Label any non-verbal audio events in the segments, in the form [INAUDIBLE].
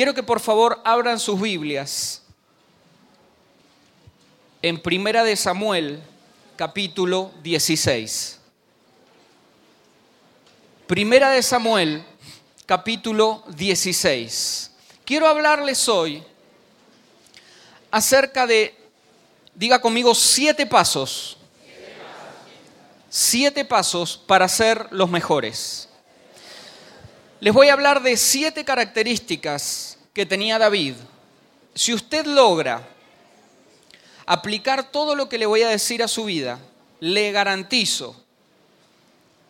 Quiero que por favor abran sus Biblias en Primera de Samuel, capítulo 16. Primera de Samuel, capítulo 16. Quiero hablarles hoy acerca de, diga conmigo, siete pasos. Siete pasos para ser los mejores. Les voy a hablar de siete características que tenía David. Si usted logra aplicar todo lo que le voy a decir a su vida, le garantizo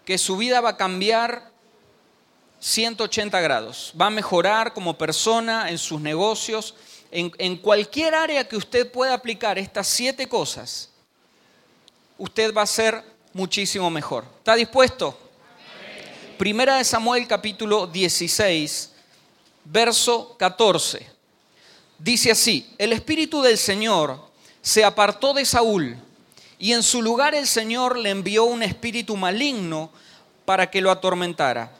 que su vida va a cambiar 180 grados. Va a mejorar como persona, en sus negocios, en, cualquier área que usted pueda aplicar estas siete cosas. Usted va a ser muchísimo mejor. ¿Está dispuesto? Primera de Samuel capítulo 16, verso 14. Dice así, el Espíritu del Señor se apartó de Saúl y en su lugar el Señor le envió un espíritu maligno para que lo atormentara.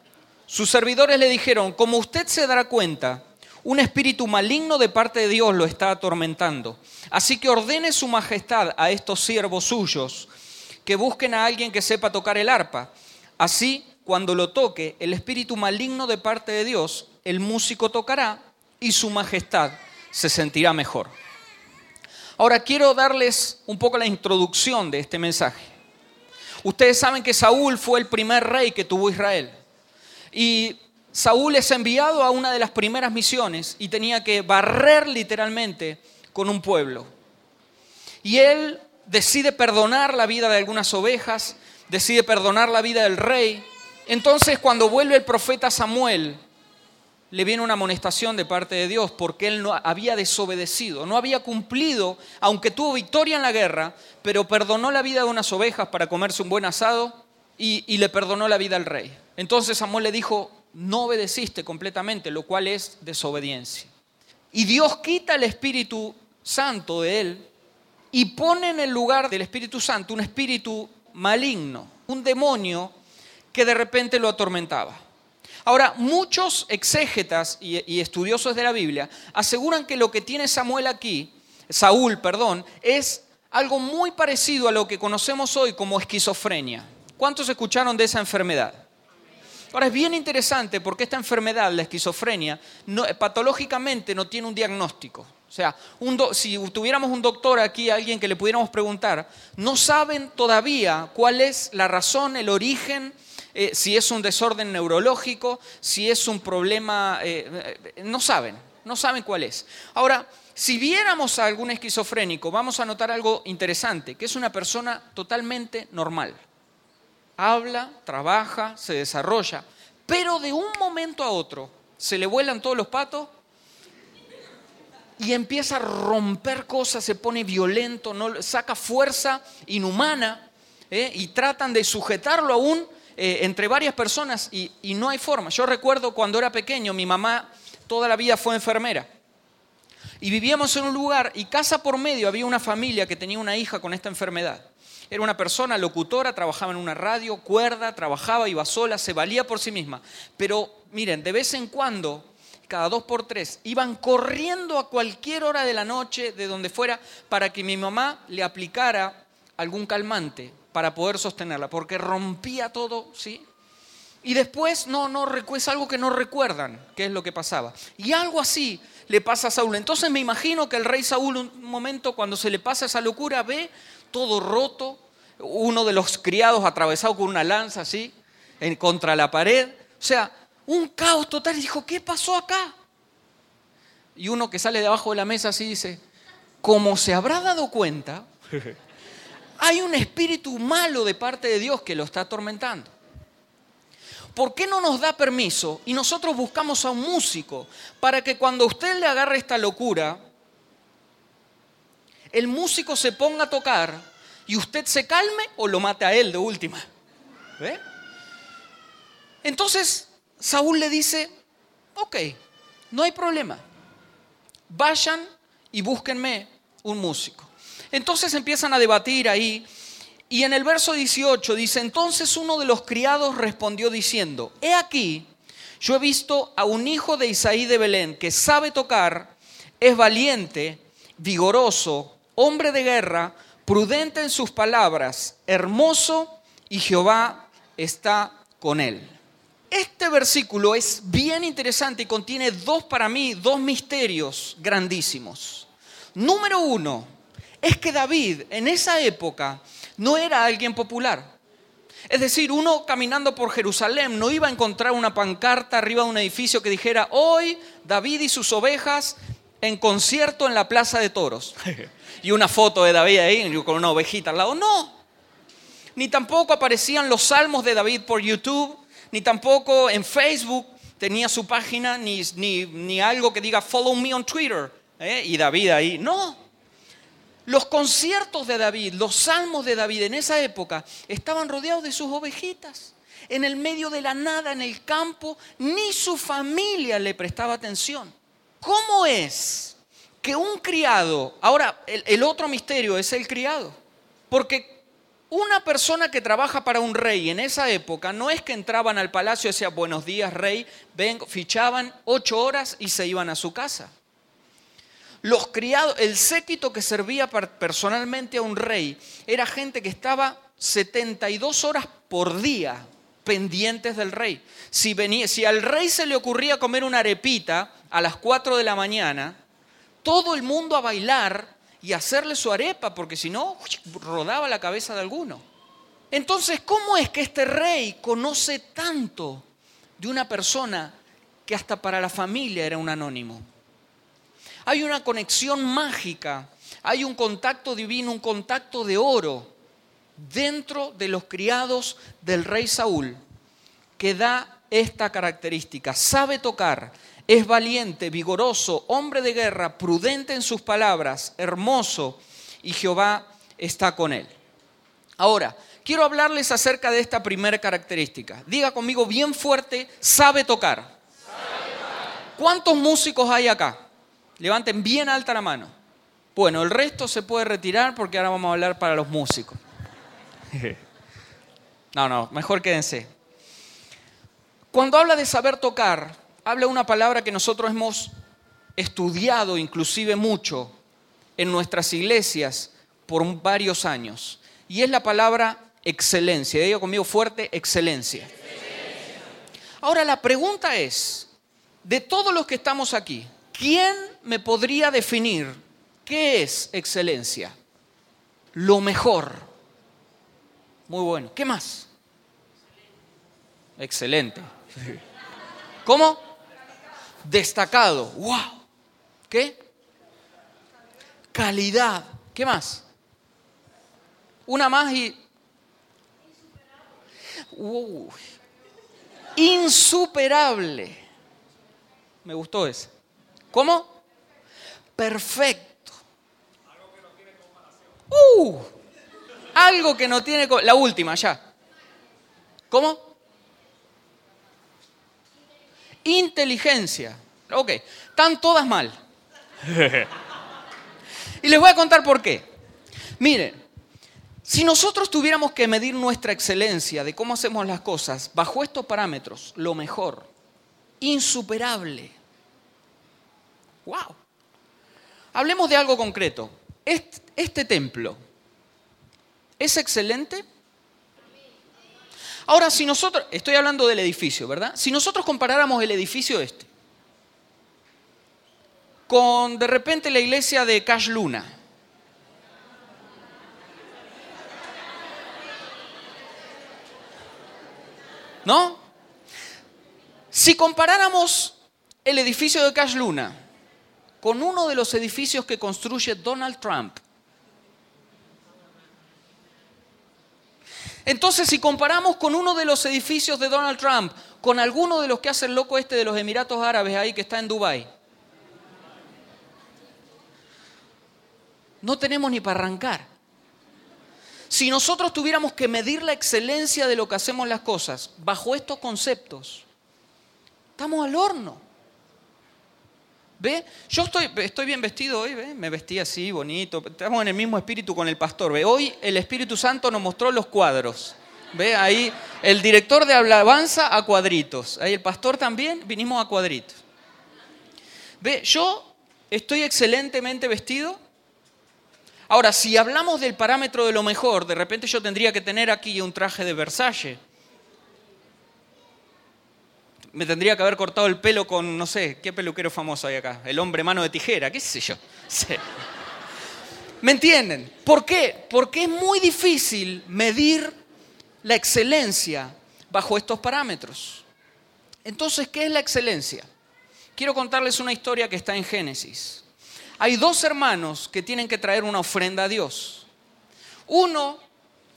Sus servidores le dijeron, como usted se dará cuenta, un espíritu maligno de parte de Dios lo está atormentando. Así que ordene su majestad a estos siervos suyos que busquen a alguien que sepa tocar el arpa. Así cuando lo toque el espíritu maligno de parte de Dios, el músico tocará y su majestad se sentirá mejor. Ahora quiero darles un poco la introducción de este mensaje. Ustedes saben que Saúl fue el primer rey que tuvo Israel. Y Saúl es enviado a una de las primeras misiones y tenía que barrer literalmente con un pueblo. Y él decide perdonar la vida de algunas ovejas, decide perdonar la vida del rey entonces cuando vuelve el profeta Samuel, le viene una amonestación de parte de Dios porque él no había desobedecido, no había cumplido, aunque tuvo victoria en la guerra, pero perdonó la vida de unas ovejas para comerse un buen asado y, le perdonó la vida al rey. Entonces Samuel le dijo, no obedeciste completamente, lo cual es desobediencia. Y Dios quita el Espíritu Santo de él y pone en el lugar del Espíritu Santo un espíritu maligno, un demonio que de repente lo atormentaba. Ahora, muchos exégetas y, estudiosos de la Biblia aseguran que lo que tiene Samuel aquí, Saúl, perdón, es algo muy parecido a lo que conocemos hoy como esquizofrenia. ¿Cuántos escucharon de esa enfermedad? Ahora es bien interesante porque esta enfermedad, la esquizofrenia, patológicamente no tiene un diagnóstico. O sea, si tuviéramos un doctor aquí, alguien que le pudiéramos preguntar, no saben todavía cuál es la razón, el origen eh, si es un desorden neurológico, si es un problema, eh, eh, no saben, no saben cuál es. Ahora, si viéramos a algún esquizofrénico, vamos a notar algo interesante, que es una persona totalmente normal. Habla, trabaja, se desarrolla, pero de un momento a otro se le vuelan todos los patos y empieza a romper cosas, se pone violento, saca fuerza inhumana y tratan de sujetarlo aún eh, entre varias personas y, y no hay forma. Yo recuerdo cuando era pequeño, mi mamá toda la vida fue enfermera. Y vivíamos en un lugar y casa por medio había una familia que tenía una hija con esta enfermedad. Era una persona locutora, trabajaba en una radio, cuerda, trabajaba, iba sola, se valía por sí misma. Pero miren, de vez en cuando, cada dos por tres, iban corriendo a cualquier hora de la noche, de donde fuera, para que mi mamá le aplicara algún calmante para poder sostenerla, porque rompía todo, ¿sí? Y después no, no, es algo que no recuerdan qué es lo que pasaba. Y algo así le pasa a Saúl. Entonces me imagino que el rey Saúl un momento cuando se le pasa esa locura ve todo roto, uno de los criados atravesado con una lanza así, en, contra la pared. O sea, un caos total. Y dijo, ¿qué pasó acá? Y uno que sale de abajo de la mesa así dice, como se habrá dado cuenta, [LAUGHS] hay un espíritu malo de parte de Dios que lo está atormentando. ¿Por qué no nos da permiso y nosotros buscamos a un músico para que cuando usted le agarre esta locura, el músico se ponga a tocar y usted se calme o lo mate a él de última? Entonces Saúl le dice, ok, no hay problema, vayan y búsquenme un músico. Entonces empiezan a debatir ahí. Y en el verso 18 dice, entonces uno de los criados respondió diciendo, he aquí, yo he visto a un hijo de Isaí de Belén que sabe tocar, es valiente, vigoroso, hombre de guerra, prudente en sus palabras, hermoso y Jehová está con él. Este versículo es bien interesante y contiene dos para mí, dos misterios grandísimos. Número uno, es que David en esa época no era alguien popular. Es decir, uno caminando por Jerusalén no iba a encontrar una pancarta arriba de un edificio que dijera, hoy David y sus ovejas en concierto en la Plaza de Toros. [LAUGHS] y una foto de David ahí con una ovejita al lado. No. Ni tampoco aparecían los salmos de David por YouTube, ni tampoco en Facebook tenía su página, ni, ni, algo que diga follow me on Twitter. ¿eh? Y David ahí. No. Los conciertos de David, los salmos de David en esa época estaban rodeados de sus ovejitas. En el medio de la nada, en el campo, ni su familia le prestaba atención. ¿Cómo es que un criado, ahora el, otro misterio es el criado, porque una persona que trabaja para un rey en esa época no es que entraban al palacio y decían buenos días rey, ven, fichaban ocho horas y se iban a su casa. Los criados, el séquito que servía personalmente a un rey era gente que estaba 72 horas por día pendientes del rey. Si, venía, si al rey se le ocurría comer una arepita a las 4 de la mañana, todo el mundo a bailar y hacerle su arepa, porque si no, rodaba la cabeza de alguno. Entonces, ¿cómo es que este rey conoce tanto de una persona que hasta para la familia era un anónimo? Hay una conexión mágica, hay un contacto divino, un contacto de oro dentro de los criados del rey Saúl que da esta característica. Sabe tocar, es valiente, vigoroso, hombre de guerra, prudente en sus palabras, hermoso, y Jehová está con él. Ahora, quiero hablarles acerca de esta primera característica. Diga conmigo bien fuerte, sabe tocar. ¿Cuántos músicos hay acá? Levanten bien alta la mano. Bueno, el resto se puede retirar porque ahora vamos a hablar para los músicos. [LAUGHS] No, no, mejor quédense. Cuando habla de saber tocar, habla una palabra que nosotros hemos estudiado inclusive mucho en nuestras iglesias por varios años. Y es la palabra excelencia. Diga conmigo fuerte, excelencia. Ahora la pregunta es, de todos los que estamos aquí, ¿quién me podría definir qué es excelencia? Lo mejor muy bueno. ¿Qué más? Excelente. ¿Cómo? Destacado. ¡Wow! ¿Qué? Calidad. ¿Qué más? Una más y... Insuperable. Me gustó ese. ¿Cómo? Perfecto. Uh, algo que no tiene... La última, ya. ¿Cómo? Inteligencia. Ok, están todas mal. [LAUGHS] y les voy a contar por qué. Miren, si nosotros tuviéramos que medir nuestra excelencia de cómo hacemos las cosas bajo estos parámetros, lo mejor, insuperable. ¡Wow! Hablemos de algo concreto. Este, templo, ¿Es excelente? Ahora, si nosotros, estoy hablando del edificio, ¿verdad? Si nosotros comparáramos el edificio este con de repente la iglesia de Cash Luna, ¿no? Si comparáramos el edificio de Cash Luna con uno de los edificios que construye Donald Trump, Entonces, si comparamos con uno de los edificios de Donald Trump, con alguno de los que hace el loco este de los Emiratos Árabes ahí que está en Dubái, no tenemos ni para arrancar. Si nosotros tuviéramos que medir la excelencia de lo que hacemos las cosas bajo estos conceptos, estamos al horno. ¿Ve? Yo estoy, bien vestido hoy, ¿ve? Me vestí así, bonito. Estamos en el mismo espíritu con el pastor, ¿ve? Hoy el Espíritu Santo nos mostró los cuadros. ¿Ve? Ahí el director de alabanza a cuadritos. Ahí el pastor también, vinimos a cuadritos. ¿Ve? Yo estoy excelentemente vestido. Ahora, si hablamos del parámetro de lo mejor, de repente yo tendría que tener aquí un traje de Versace. Me tendría que haber cortado el pelo con, no sé, ¿qué peluquero famoso hay acá? El hombre mano de tijera, qué sé yo. ¿Me entienden? ¿Por qué? Porque es muy difícil medir la excelencia bajo estos parámetros. Entonces, ¿qué es la excelencia? Quiero contarles una historia que está en Génesis. Hay dos hermanos que tienen que traer una ofrenda a Dios. Uno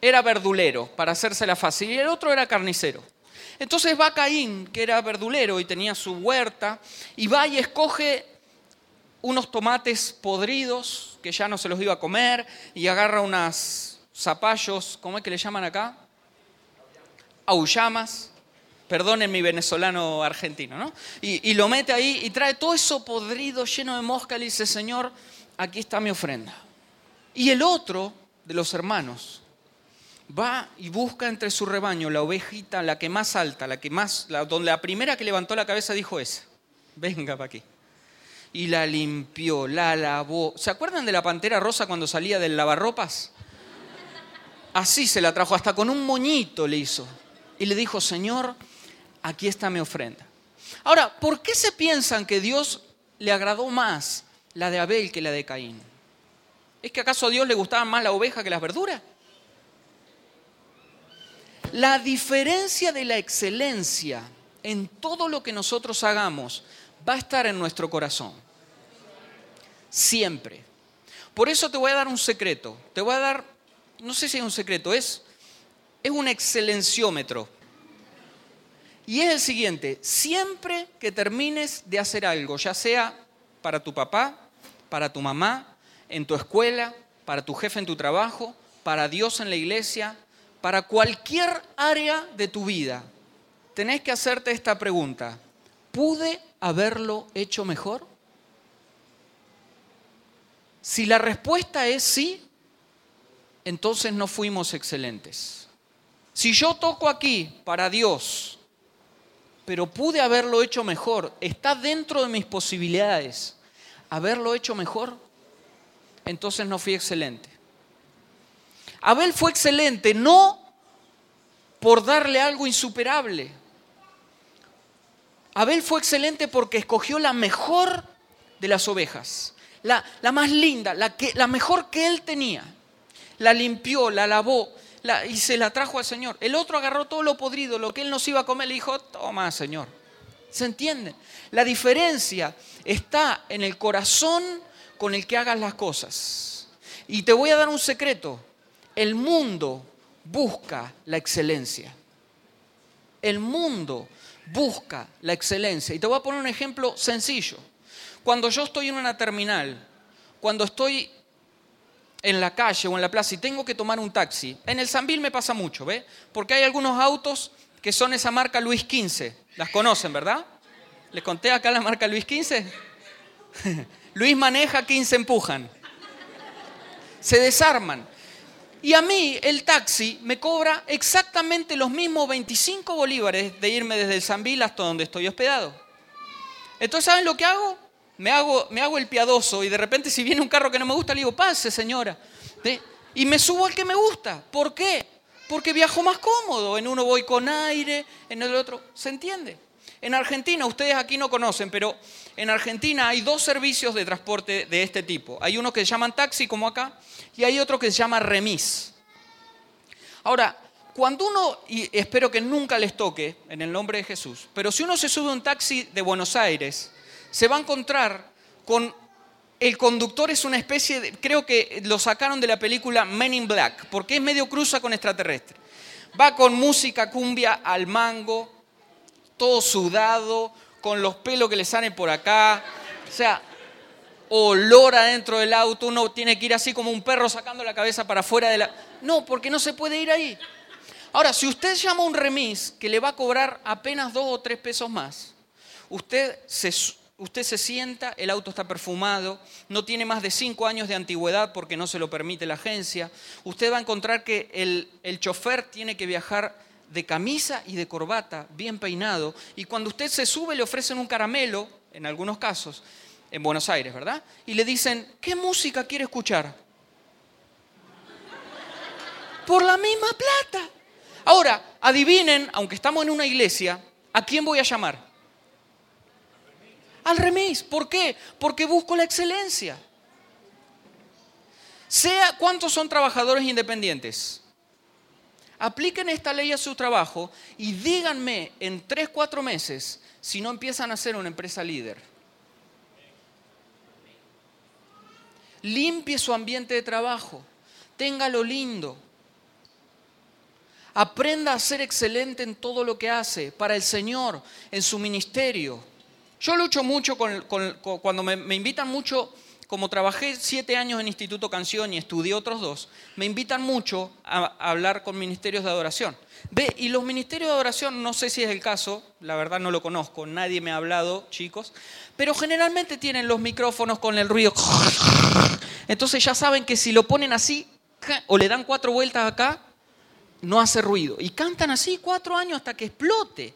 era verdulero, para hacerse la fácil, y el otro era carnicero. Entonces va Caín, que era verdulero y tenía su huerta, y va y escoge unos tomates podridos que ya no se los iba a comer, y agarra unos zapallos, ¿cómo es que le llaman acá? aullamas, perdonen mi venezolano argentino, ¿no? Y, lo mete ahí y trae todo eso podrido, lleno de mosca, y le dice, Señor, aquí está mi ofrenda. Y el otro de los hermanos va y busca entre su rebaño la ovejita, la que más alta, la que más, la, donde la primera que levantó la cabeza dijo esa, venga para aquí. Y la limpió, la lavó. ¿Se acuerdan de la pantera rosa cuando salía del lavarropas? Así se la trajo, hasta con un moñito le hizo y le dijo, Señor, aquí está mi ofrenda. Ahora, ¿por qué se piensan que Dios le agradó más la de Abel que la de Caín? ¿Es que acaso a Dios le gustaba más la oveja que las verduras? La diferencia de la excelencia en todo lo que nosotros hagamos va a estar en nuestro corazón. Siempre. Por eso te voy a dar un secreto. Te voy a dar, no sé si es un secreto, es es un excelenciómetro. Y es el siguiente, siempre que termines de hacer algo, ya sea para tu papá, para tu mamá, en tu escuela, para tu jefe en tu trabajo, para Dios en la iglesia, para cualquier área de tu vida, tenés que hacerte esta pregunta. ¿Pude haberlo hecho mejor? Si la respuesta es sí, entonces no fuimos excelentes. Si yo toco aquí para Dios, pero pude haberlo hecho mejor, está dentro de mis posibilidades haberlo hecho mejor, entonces no fui excelente. Abel fue excelente no por darle algo insuperable. Abel fue excelente porque escogió la mejor de las ovejas, la, la más linda, la, que, la mejor que él tenía. La limpió, la lavó, y se la trajo al Señor. El otro agarró todo lo podrido, lo que él nos iba a comer, le dijo, toma, Señor. ¿Se entiende? La diferencia está en el corazón con el que hagas las cosas. Y te voy a dar un secreto. El mundo busca la excelencia. El mundo busca la excelencia. Y te voy a poner un ejemplo sencillo. Cuando yo estoy en una terminal, cuando estoy en la calle o en la plaza y tengo que tomar un taxi, en el Sambil me pasa mucho, ¿ve? Porque hay algunos autos que son esa marca Luis XV. Las conocen, ¿verdad? ¿Les conté acá la marca Luis XV? [LAUGHS] Luis maneja, 15 empujan. Se desarman. Y a mí el taxi me cobra exactamente los mismos 25 bolívares de irme desde el Sambil hasta donde estoy hospedado. Entonces, ¿saben lo que hago? me hago, me hago el piadoso y de repente si viene un carro que no me gusta, le digo, pase señora. Y me subo al que me gusta. ¿Por qué? Porque viajo más cómodo. En uno voy con aire, en el otro. ¿Se entiende? En Argentina, ustedes aquí no conocen, pero en Argentina hay dos servicios de transporte de este tipo. Hay uno que se llaman taxi, como acá, y hay otro que se llama remis. Ahora, cuando uno, y espero que nunca les toque en el nombre de Jesús, pero si uno se sube a un taxi de Buenos Aires se va a encontrar con el conductor es una especie de, creo que lo sacaron de la película Men in Black, porque es medio cruza con extraterrestre. Va con música cumbia al mango, todo sudado, con los pelos que le salen por acá. O sea, olor adentro del auto, uno tiene que ir así como un perro sacando la cabeza para afuera de la... No, porque no se puede ir ahí. Ahora, si usted llama a un remis que le va a cobrar apenas dos o tres pesos más, usted se, usted se sienta, el auto está perfumado, no tiene más de cinco años de antigüedad porque no se lo permite la agencia. Usted va a encontrar que el, el chofer tiene que viajar de camisa y de corbata, bien peinado, y cuando usted se sube le ofrecen un caramelo, en algunos casos, en Buenos Aires, ¿verdad? Y le dicen, ¿qué música quiere escuchar? Por la misma plata. Ahora, adivinen, aunque estamos en una iglesia, ¿a quién voy a llamar? Al remis. ¿Por qué? Porque busco la excelencia. Sea, ¿cuántos son trabajadores independientes? Apliquen esta ley a su trabajo y díganme en tres, cuatro meses si no empiezan a ser una empresa líder. Limpie su ambiente de trabajo, téngalo lindo, Aprenda a ser excelente en todo lo que hace para el Señor, en su ministerio. Yo lucho mucho con, cuando me, invitan mucho, como trabajé siete años en Instituto Canción y estudié otros dos, me invitan mucho a, hablar con ministerios de adoración. Ve, y los ministerios de adoración, no sé si es el caso, la verdad no lo conozco, nadie me ha hablado, chicos, pero generalmente tienen los micrófonos con el ruido. Entonces ya saben que si lo ponen así, o le dan cuatro vueltas acá, no hace ruido. Y cantan así cuatro años hasta que explote.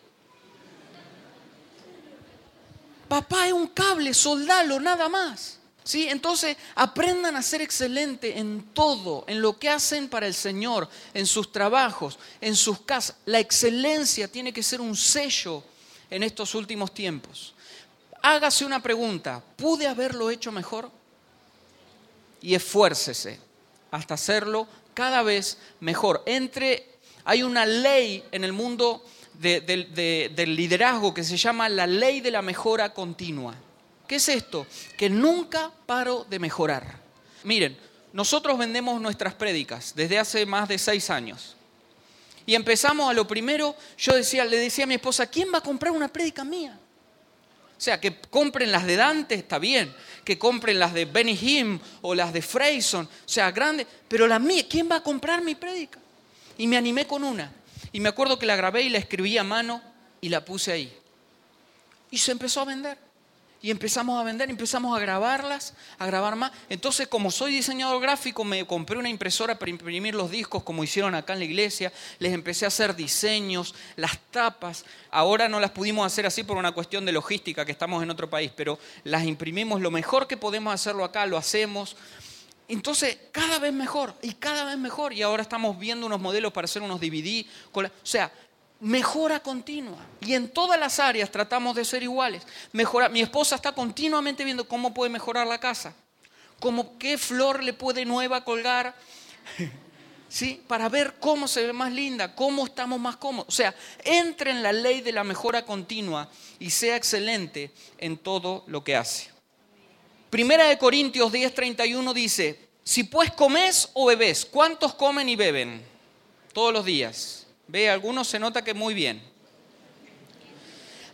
Papá es un cable, soldalo, nada más. ¿Sí? Entonces aprendan a ser excelentes en todo, en lo que hacen para el Señor, en sus trabajos, en sus casas. La excelencia tiene que ser un sello en estos últimos tiempos. Hágase una pregunta, ¿pude haberlo hecho mejor? Y esfuércese hasta hacerlo cada vez mejor. Entre, hay una ley en el mundo del liderazgo que se llama la ley de la mejora continua. ¿Qué es esto? Que nunca paro de mejorar. Miren, nosotros vendemos nuestras prédicas desde hace más de seis años. Y empezamos a lo primero, yo decía, le decía a mi esposa, ¿quién va a comprar una prédica mía? O sea, que compren las de Dante, está bien. Que compren las de Benny Hinn o las de Freyson. O sea, grande. Pero la mía, ¿quién va a comprar mi prédica? Y me animé con una. Y me acuerdo que la grabé y la escribí a mano y la puse ahí. Y se empezó a vender. Y empezamos a vender, empezamos a grabarlas, a grabar más. Entonces, como soy diseñador gráfico, me compré una impresora para imprimir los discos como hicieron acá en la iglesia. Les empecé a hacer diseños, las tapas. Ahora no las pudimos hacer así por una cuestión de logística, que estamos en otro país, pero las imprimimos lo mejor que podemos hacerlo acá, lo hacemos. Entonces, cada vez mejor y cada vez mejor. Y ahora estamos viendo unos modelos para hacer unos DVD. o sea, mejora continua. Y en todas las áreas tratamos de ser iguales. Mejora. Mi esposa está continuamente viendo cómo puede mejorar la casa. Cómo, qué flor le puede nueva colgar. [LAUGHS] ¿Sí? Para ver cómo se ve más linda, cómo estamos más cómodos. O sea, entre en la ley de la mejora continua y sea excelente en todo lo que hace. Primera de Corintios 10:31 dice, si pues comes o bebes, ¿cuántos comen y beben? Todos los días. Ve, algunos se nota que muy bien.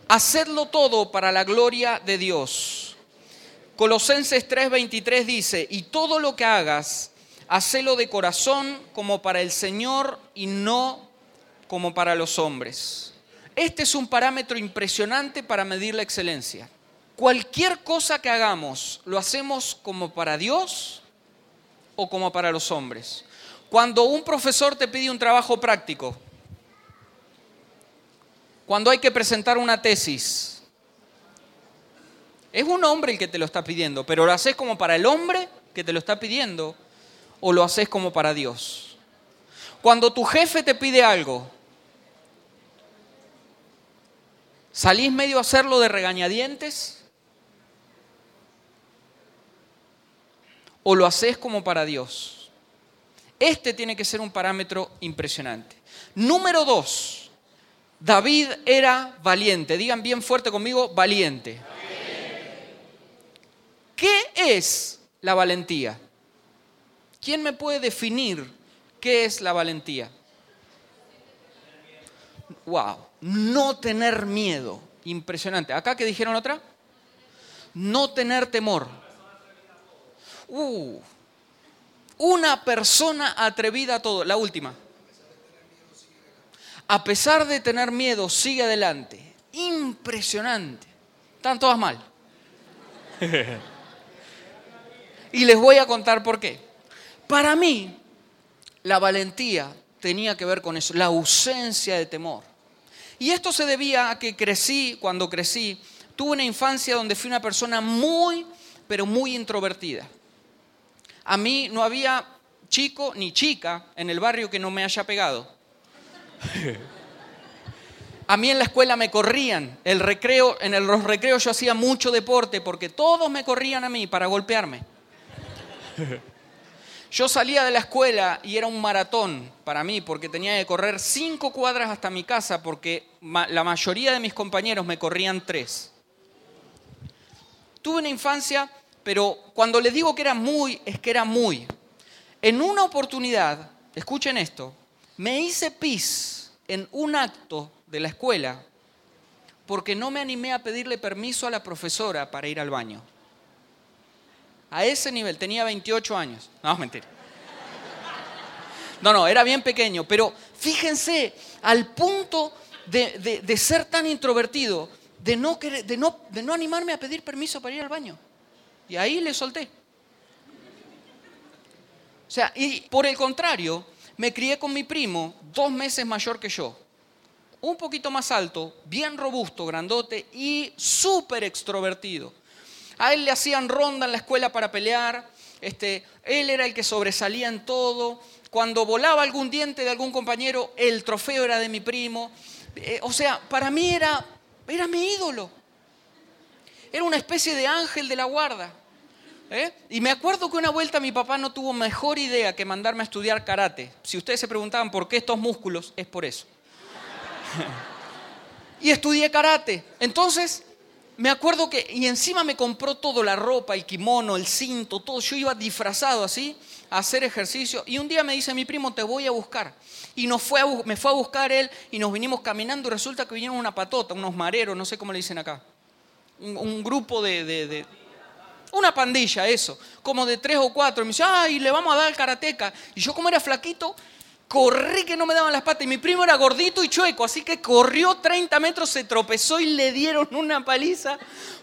Hacedlo todo para la gloria de Dios. Colosenses 3:23 dice, y todo lo que hagas, hacelo de corazón como para el Señor y no como para los hombres. Este es un parámetro impresionante para medir la excelencia. Cualquier cosa que hagamos, ¿lo hacemos como para Dios o como para los hombres? Cuando un profesor te pide un trabajo práctico, cuando hay que presentar una tesis. Es un hombre el que te lo está pidiendo, pero lo haces como para el hombre que te lo está pidiendo o lo haces como para Dios. Cuando tu jefe te pide algo, ¿salís medio a hacerlo de regañadientes? ¿O lo haces como para Dios? Este tiene que ser un parámetro impresionante. Número dos, David era valiente. Digan bien fuerte conmigo, valiente. ¿Qué es la valentía? ¿Quién me puede definir qué es la valentía? Wow, no tener miedo. Impresionante. ¿Acá qué dijeron otra? No tener temor. Uh, una persona atrevida a todo. La última a pesar de tener miedo, sigue adelante. Impresionante. Están todas mal. [LAUGHS] y les voy a contar por qué. Para mí, la valentía tenía que ver con eso, la ausencia de temor. Y esto se debía a que crecí, cuando crecí, tuve una infancia donde fui una persona muy, pero muy introvertida. A mí no había chico ni chica en el barrio que no me haya pegado. [LAUGHS] A mí en la escuela me corrían, el recreo, en los recreos yo hacía mucho deporte porque todos me corrían a mí para golpearme. [LAUGHS] Yo salía de la escuela y era un maratón para mí porque tenía que correr cinco cuadras hasta mi casa porque la mayoría de mis compañeros me corrían tres. Tuve una infancia, pero cuando le digo que era muy, es que era muy. En una oportunidad, escuchen esto, me hice pis en un acto de la escuela porque no me animé a pedirle permiso a la profesora para ir al baño. A ese nivel, tenía 28 años. No, mentira. No, no, era bien pequeño, pero fíjense, al punto de, ser tan introvertido, de no, de, no, de no animarme a pedir permiso para ir al baño. Y ahí le solté. O sea, y por el contrario, me crié con mi primo, dos meses mayor que yo un poquito más alto, bien robusto, grandote y súper extrovertido. A él le hacían ronda en la escuela para pelear, este, él era el que sobresalía en todo. Cuando volaba algún diente de algún compañero, el trofeo era de mi primo. Eh, o sea, para mí era, era mi ídolo. Era una especie de ángel de la guarda. ¿Eh? Y me acuerdo que una vuelta mi papá no tuvo mejor idea que mandarme a estudiar karate. Si ustedes se preguntaban por qué estos músculos, es por eso [LAUGHS] y estudié karate. Entonces, me acuerdo que, y encima me compró todo, la ropa, el kimono, el cinto, todo. Yo iba disfrazado así a hacer ejercicio. Y un día me dice mi primo, te voy a buscar. Y nos fue me fue a buscar él y nos vinimos caminando y resulta que vinieron una patota, unos mareros, no sé cómo le dicen acá. Un, grupo de, Una pandilla, eso. Como de tres o cuatro. Y me dice, ay, le vamos a dar al karateca. Y yo como era flaquito, corrí que no me daban las patas y mi primo era gordito y chueco, así que corrió 30 metros, se tropezó y le dieron una paliza,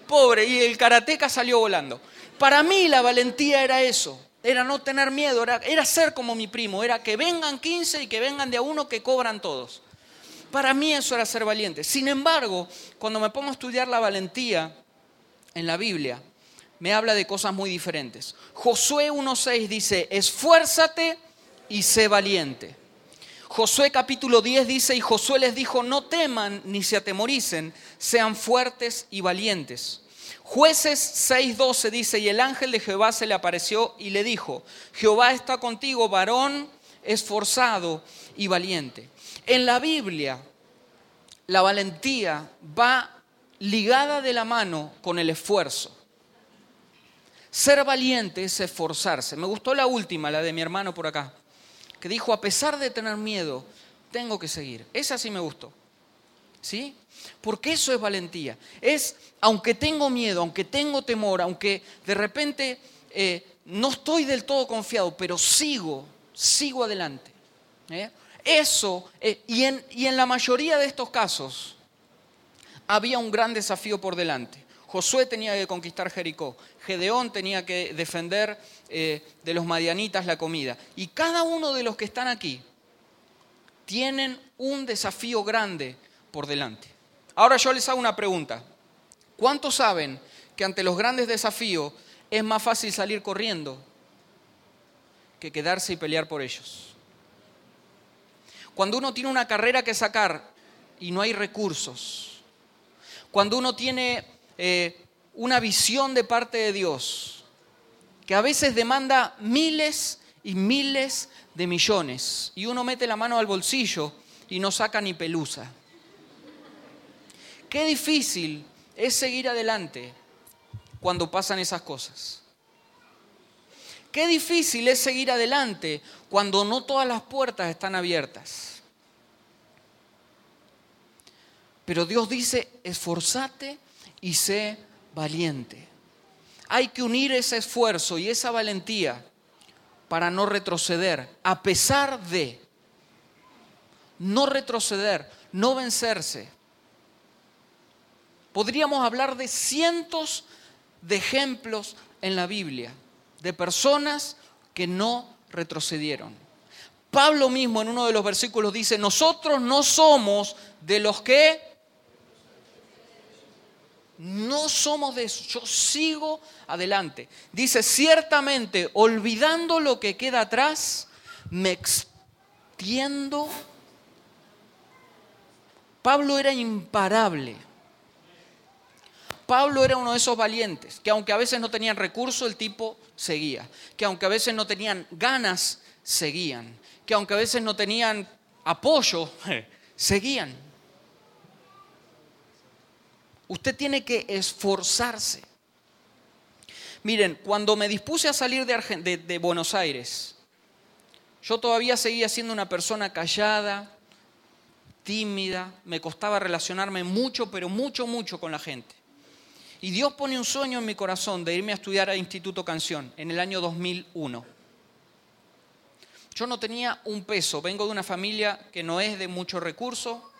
pobre, y el karateca salió volando. Para mí la valentía era eso, era no tener miedo, era, era ser como mi primo, era que vengan 15 y que vengan de a uno que cobran todos. Para mí eso era ser valiente. Sin embargo, cuando me pongo a estudiar la valentía en la Biblia, me habla de cosas muy diferentes. Josué 1.6 dice, esfuérzate y sé valiente. Josué capítulo 10 dice, y Josué les dijo, no teman ni se atemoricen, sean fuertes y valientes. Jueces 6:12 dice, y el ángel de Jehová se le apareció y le dijo, Jehová está contigo, varón esforzado y valiente. En la Biblia, la valentía va ligada de la mano con el esfuerzo. Ser valiente es esforzarse. Me gustó la última, la de mi hermano por acá que dijo, a pesar de tener miedo, tengo que seguir. Esa sí me gustó. ¿Sí? Porque eso es valentía. Es, aunque tengo miedo, aunque tengo temor, aunque de repente eh, no estoy del todo confiado, pero sigo, sigo adelante. ¿eh? Eso, eh, y, en, y en la mayoría de estos casos, había un gran desafío por delante. Josué tenía que conquistar Jericó, Gedeón tenía que defender eh, de los madianitas la comida. Y cada uno de los que están aquí tienen un desafío grande por delante. Ahora yo les hago una pregunta. ¿Cuántos saben que ante los grandes desafíos es más fácil salir corriendo que quedarse y pelear por ellos? Cuando uno tiene una carrera que sacar y no hay recursos, cuando uno tiene eh, una visión de parte de Dios que a veces demanda miles y miles de millones y uno mete la mano al bolsillo y no saca ni pelusa. Qué difícil es seguir adelante cuando pasan esas cosas. Qué difícil es seguir adelante cuando no todas las puertas están abiertas. Pero Dios dice, esforzate y sé valiente. Hay que unir ese esfuerzo y esa valentía para no retroceder, a pesar de no retroceder, no vencerse. Podríamos hablar de cientos de ejemplos en la Biblia, de personas que no retrocedieron. Pablo mismo en uno de los versículos dice, nosotros no somos de los que... No somos de eso, yo sigo adelante. Dice, ciertamente, olvidando lo que queda atrás, me extiendo. Pablo era imparable. Pablo era uno de esos valientes, que aunque a veces no tenían recursos, el tipo seguía. Que aunque a veces no tenían ganas, seguían. Que aunque a veces no tenían apoyo, [LAUGHS] seguían. Usted tiene que esforzarse. Miren, cuando me dispuse a salir de, Buenos Aires, yo todavía seguía siendo una persona callada, tímida, me costaba relacionarme mucho, pero mucho, mucho con la gente. Y Dios pone un sueño en mi corazón de irme a estudiar al Instituto Canción en el año 2001. Yo no tenía un peso, vengo de una familia que no es de mucho recurso.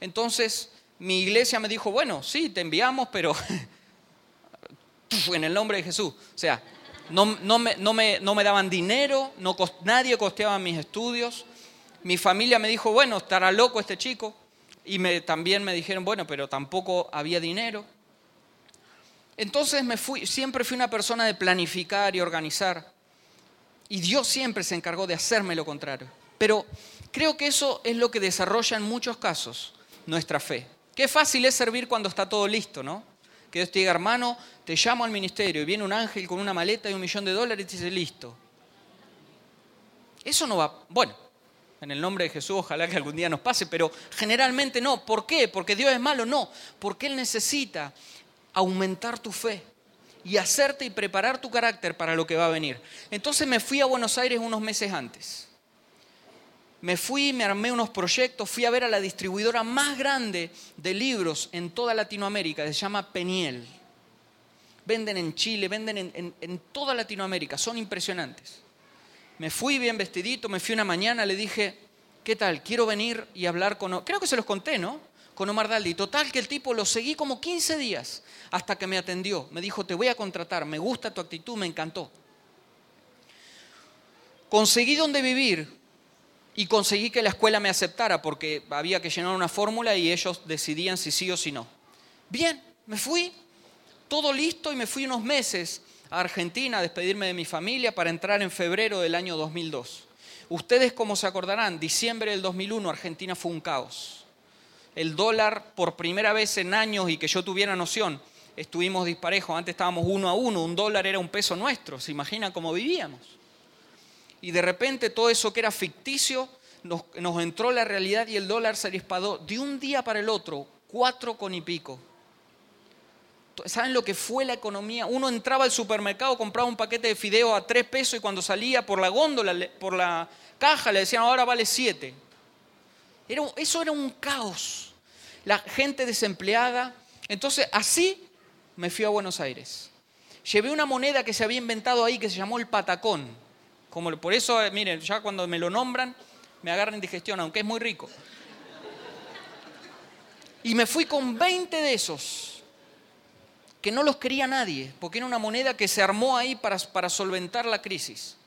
Entonces mi iglesia me dijo, bueno, sí, te enviamos, pero [LAUGHS] en el nombre de Jesús. O sea, no, me, daban dinero, nadie costeaba mis estudios. Mi familia me dijo, bueno, estará loco este chico. Y me, también me dijeron, bueno, pero tampoco había dinero. Entonces me fui, siempre fui una persona de planificar y organizar. Y Dios siempre se encargó de hacerme lo contrario. Pero creo que eso es lo que desarrolla en muchos casos nuestra fe. Qué fácil es servir cuando está todo listo, ¿no? Que Dios te diga, hermano, te llamo al ministerio y viene un ángel con una maleta y un millón de dólares y te dice, listo. Eso no va, bueno, en el nombre de Jesús ojalá que algún día nos pase, pero generalmente no. ¿Por qué? ¿Porque Dios es malo? No, porque Él necesita aumentar tu fe y hacerte y preparar tu carácter para lo que va a venir. Entonces me fui a Buenos Aires unos meses antes. Me fui, me armé unos proyectos, fui a ver a la distribuidora más grande de libros en toda Latinoamérica, se llama Peniel. Venden en Chile, venden en, en toda Latinoamérica, son impresionantes. Me fui bien vestidito, me fui una mañana, le dije, ¿qué tal? Quiero venir y hablar con... Creo que se los conté, ¿no? con Omar Daldi. Total que el tipo lo seguí como 15 días hasta que me atendió. Me dijo, te voy a contratar, me gusta tu actitud, me encantó. Conseguí donde vivir y conseguí que la escuela me aceptara porque había que llenar una fórmula y ellos decidían si sí o si no. Bien, me fui, todo listo y me fui unos meses a Argentina a despedirme de mi familia para entrar en febrero del año 2002. Ustedes, como se acordarán, diciembre del 2001 Argentina fue un caos el dólar por primera vez en años y que yo tuviera noción, estuvimos disparejos, antes estábamos uno a uno, un dólar era un peso nuestro, se imagina cómo vivíamos. Y de repente todo eso que era ficticio nos, entró la realidad y el dólar se disparó de un día para el otro, cuatro con y pico. ¿Saben lo que fue la economía? Uno entraba al supermercado, compraba un paquete de fideos a tres pesos y cuando salía por la góndola, por la caja, le decían ahora vale siete eso era un caos. La gente desempleada. Entonces, así me fui a Buenos Aires. Llevé una moneda que se había inventado ahí que se llamó el patacón. Como, por eso, eh, miren, ya cuando me lo nombran, me agarran indigestión, aunque es muy rico. Y me fui con 20 de esos, que no los quería nadie, porque era una moneda que se armó ahí para, para solventar la crisis.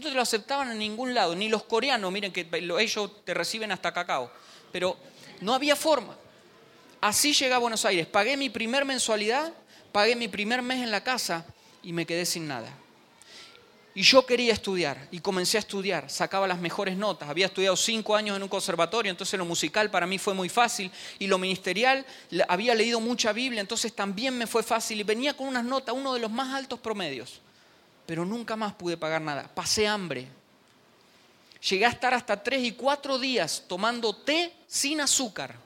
No lo aceptaban en ningún lado, ni los coreanos, miren que ellos te reciben hasta cacao. Pero no había forma. Así llegué a Buenos Aires, pagué mi primer mensualidad, pagué mi primer mes en la casa y me quedé sin nada. Y yo quería estudiar y comencé a estudiar, sacaba las mejores notas. Había estudiado cinco años en un conservatorio, entonces lo musical para mí fue muy fácil y lo ministerial, había leído mucha Biblia, entonces también me fue fácil y venía con unas notas, uno de los más altos promedios pero nunca más pude pagar nada. Pasé hambre. Llegué a estar hasta tres y cuatro días tomando té sin azúcar,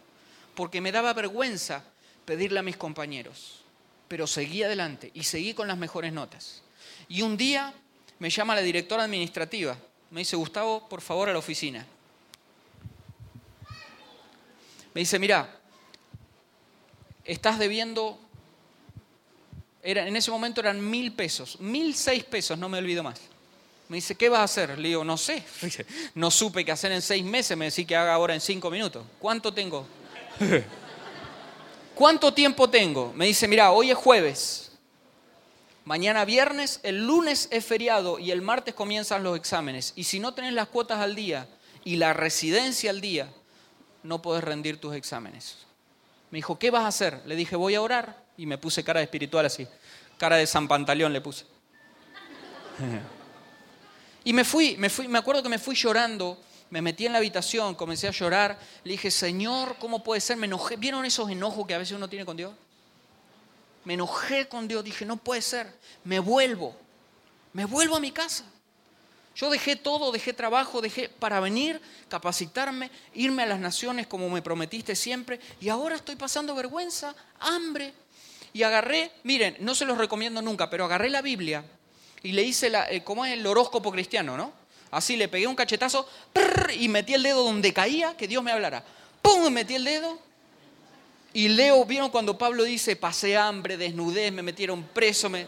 porque me daba vergüenza pedirle a mis compañeros. Pero seguí adelante y seguí con las mejores notas. Y un día me llama la directora administrativa. Me dice, Gustavo, por favor, a la oficina. Me dice, mira, estás debiendo en ese momento eran mil pesos, mil seis pesos, no me olvido más. Me dice, ¿qué vas a hacer? Le digo, no sé. [LAUGHS] No supe qué hacer en seis meses, me decía que haga ahora en cinco minutos. ¿Cuánto tengo? [LAUGHS] ¿Cuánto tiempo tengo? Me dice, mira, hoy es jueves. Mañana viernes, el lunes es feriado y el martes comienzan los exámenes. Y si no tenés las cuotas al día y la residencia al día, no podés rendir tus exámenes. Me dijo, ¿qué vas a hacer? Le dije, voy a orar. Y me puse cara de espiritual así. Cara de San Pantaleón le puse. [LAUGHS] y me fui, me fui, me acuerdo que me fui llorando. Me metí en la habitación, comencé a llorar. Le dije, Señor, ¿cómo puede ser? Me enojé. ¿Vieron esos enojos que a veces uno tiene con Dios? Me enojé con Dios. Dije, no puede ser. Me vuelvo. Me vuelvo a mi casa. Yo dejé todo, dejé trabajo, dejé para venir, capacitarme, irme a las naciones como me prometiste siempre, y ahora estoy pasando vergüenza, hambre. Y agarré, miren, no se los recomiendo nunca, pero agarré la Biblia y le hice, la, eh, ¿cómo es el horóscopo cristiano, no? Así le pegué un cachetazo y metí el dedo donde caía, que Dios me hablara. ¡Pum! Metí el dedo. Y leo, ¿vieron cuando Pablo dice, pasé hambre, desnudez, me metieron preso? Me...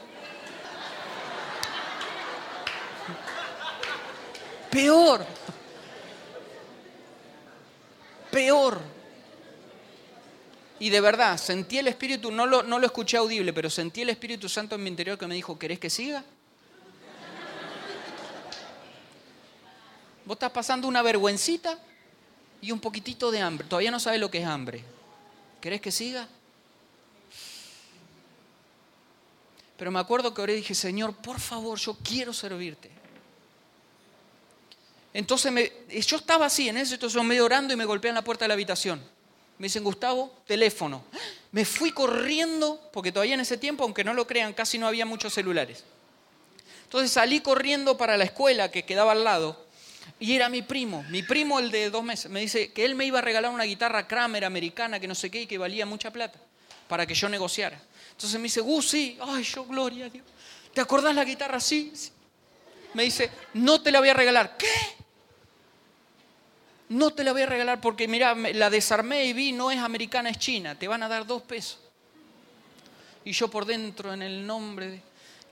Peor. Peor. Y de verdad, sentí el Espíritu, no lo, no lo escuché audible, pero sentí el Espíritu Santo en mi interior que me dijo, ¿querés que siga? Vos estás pasando una vergüencita y un poquitito de hambre. Todavía no sabes lo que es hambre. ¿Querés que siga? Pero me acuerdo que oré dije, Señor, por favor, yo quiero servirte. Entonces me, yo estaba así en eso, entonces medio orando y me golpean la puerta de la habitación. Me dicen, Gustavo, teléfono. Me fui corriendo, porque todavía en ese tiempo, aunque no lo crean, casi no había muchos celulares. Entonces salí corriendo para la escuela que quedaba al lado y era mi primo, mi primo el de dos meses. Me dice que él me iba a regalar una guitarra Kramer americana que no sé qué y que valía mucha plata para que yo negociara. Entonces me dice, Gus, sí, ay, yo, gloria a Dios. ¿Te acordás la guitarra? Sí, sí. Me dice, no te la voy a regalar. ¿Qué? no te la voy a regalar porque mira, la desarmé y vi, no es americana, es china, te van a dar dos pesos. Y yo por dentro, en el nombre de,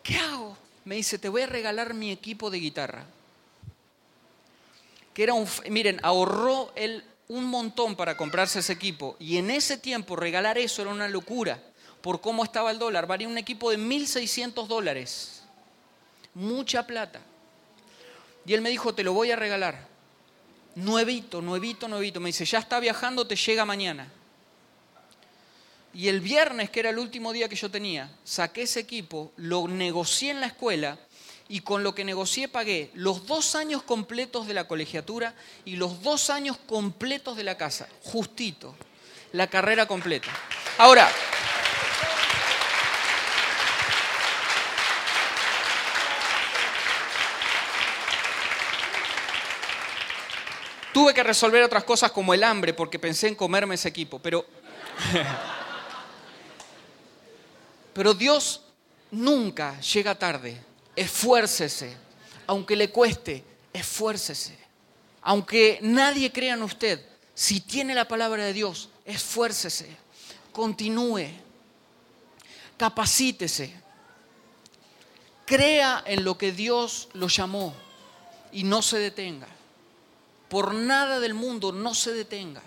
¿qué hago? Me dice, te voy a regalar mi equipo de guitarra. Que era un, miren, ahorró él un montón para comprarse ese equipo. Y en ese tiempo regalar eso era una locura por cómo estaba el dólar. Valía un equipo de 1.600 dólares. Mucha plata. Y él me dijo, te lo voy a regalar nuevito, nuevito, nuevito. Me dice, ya está viajando, te llega mañana. Y el viernes, que era el último día que yo tenía, saqué ese equipo, lo negocié en la escuela y con lo que negocié pagué los dos años completos de la colegiatura y los dos años completos de la casa, justito, la carrera completa. Ahora, Tuve que resolver otras cosas como el hambre porque pensé en comerme ese equipo, pero... [LAUGHS] pero Dios nunca llega tarde. Esfuércese. Aunque le cueste, esfuércese. Aunque nadie crea en usted, si tiene la palabra de Dios, esfuércese. Continúe. Capacítese. Crea en lo que Dios lo llamó y no se detenga por nada del mundo no se detenga.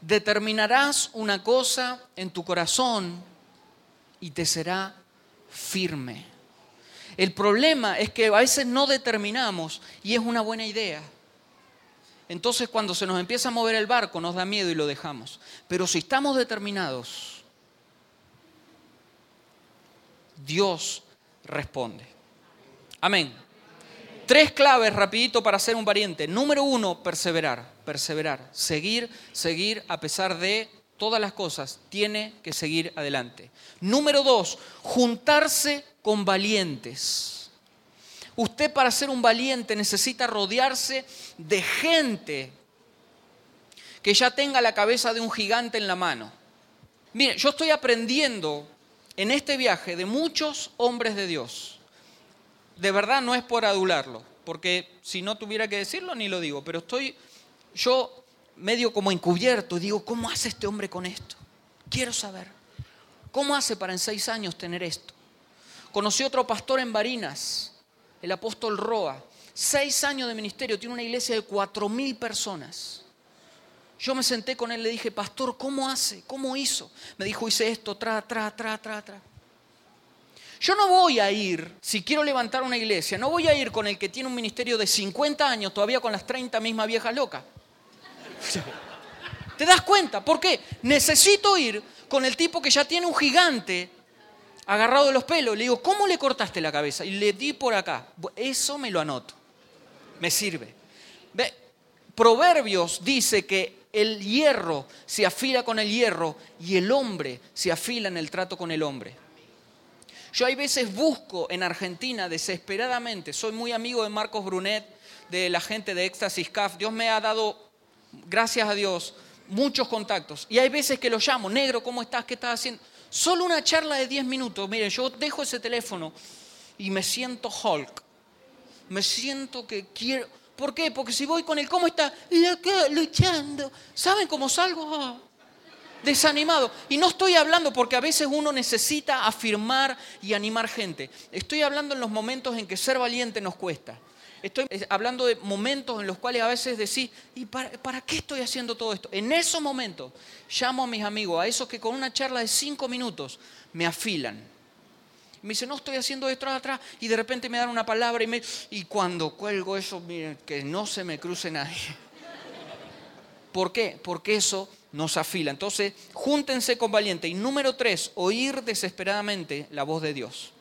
Determinarás una cosa en tu corazón y te será firme. El problema es que a veces no determinamos y es una buena idea. Entonces cuando se nos empieza a mover el barco nos da miedo y lo dejamos. Pero si estamos determinados, Dios responde. Amén. Tres claves rapidito para ser un valiente. Número uno, perseverar, perseverar, seguir, seguir a pesar de todas las cosas. Tiene que seguir adelante. Número dos, juntarse con valientes. Usted para ser un valiente necesita rodearse de gente que ya tenga la cabeza de un gigante en la mano. Mire, yo estoy aprendiendo en este viaje de muchos hombres de Dios de verdad no es por adularlo, porque si no tuviera que decirlo ni lo digo, pero estoy yo medio como encubierto, digo, ¿cómo hace este hombre con esto? Quiero saber. ¿Cómo hace para en seis años tener esto? Conocí otro pastor en Barinas, el apóstol Roa. Seis años de ministerio, tiene una iglesia de cuatro mil personas. Yo me senté con él, le dije, pastor, ¿cómo hace? ¿Cómo hizo? Me dijo, hice esto, tra, tra, tra, tra, tra. Yo no voy a ir, si quiero levantar una iglesia, no voy a ir con el que tiene un ministerio de 50 años, todavía con las 30 mismas viejas locas. [LAUGHS] ¿Te das cuenta? ¿Por qué? Necesito ir con el tipo que ya tiene un gigante agarrado de los pelos. Le digo, ¿cómo le cortaste la cabeza? Y le di por acá. Eso me lo anoto. Me sirve. ¿Ve? Proverbios dice que el hierro se afila con el hierro y el hombre se afila en el trato con el hombre. Yo hay veces busco en Argentina desesperadamente, soy muy amigo de Marcos Brunet, de la gente de Éxtasis CAF, Dios me ha dado, gracias a Dios, muchos contactos. Y hay veces que lo llamo, negro, ¿cómo estás? ¿Qué estás haciendo? Solo una charla de 10 minutos. Miren, yo dejo ese teléfono y me siento Hulk. Me siento que quiero... ¿Por qué? Porque si voy con él, ¿cómo está? Luchando. ¿Saben cómo salgo? Ah, desanimado. Y no estoy hablando porque a veces uno necesita afirmar y animar gente. Estoy hablando en los momentos en que ser valiente nos cuesta. Estoy hablando de momentos en los cuales a veces decís, ¿y para, qué estoy haciendo todo esto? En esos momentos llamo a mis amigos, a esos que con una charla de cinco minutos me afilan. Me dicen, no estoy haciendo esto atrás, y de repente me dan una palabra y, me, y cuando cuelgo eso, miren, que no se me cruce nadie. [LAUGHS] ¿Por qué? Porque eso nos afila. Entonces, júntense con valiente. Y número tres, oír desesperadamente la voz de Dios.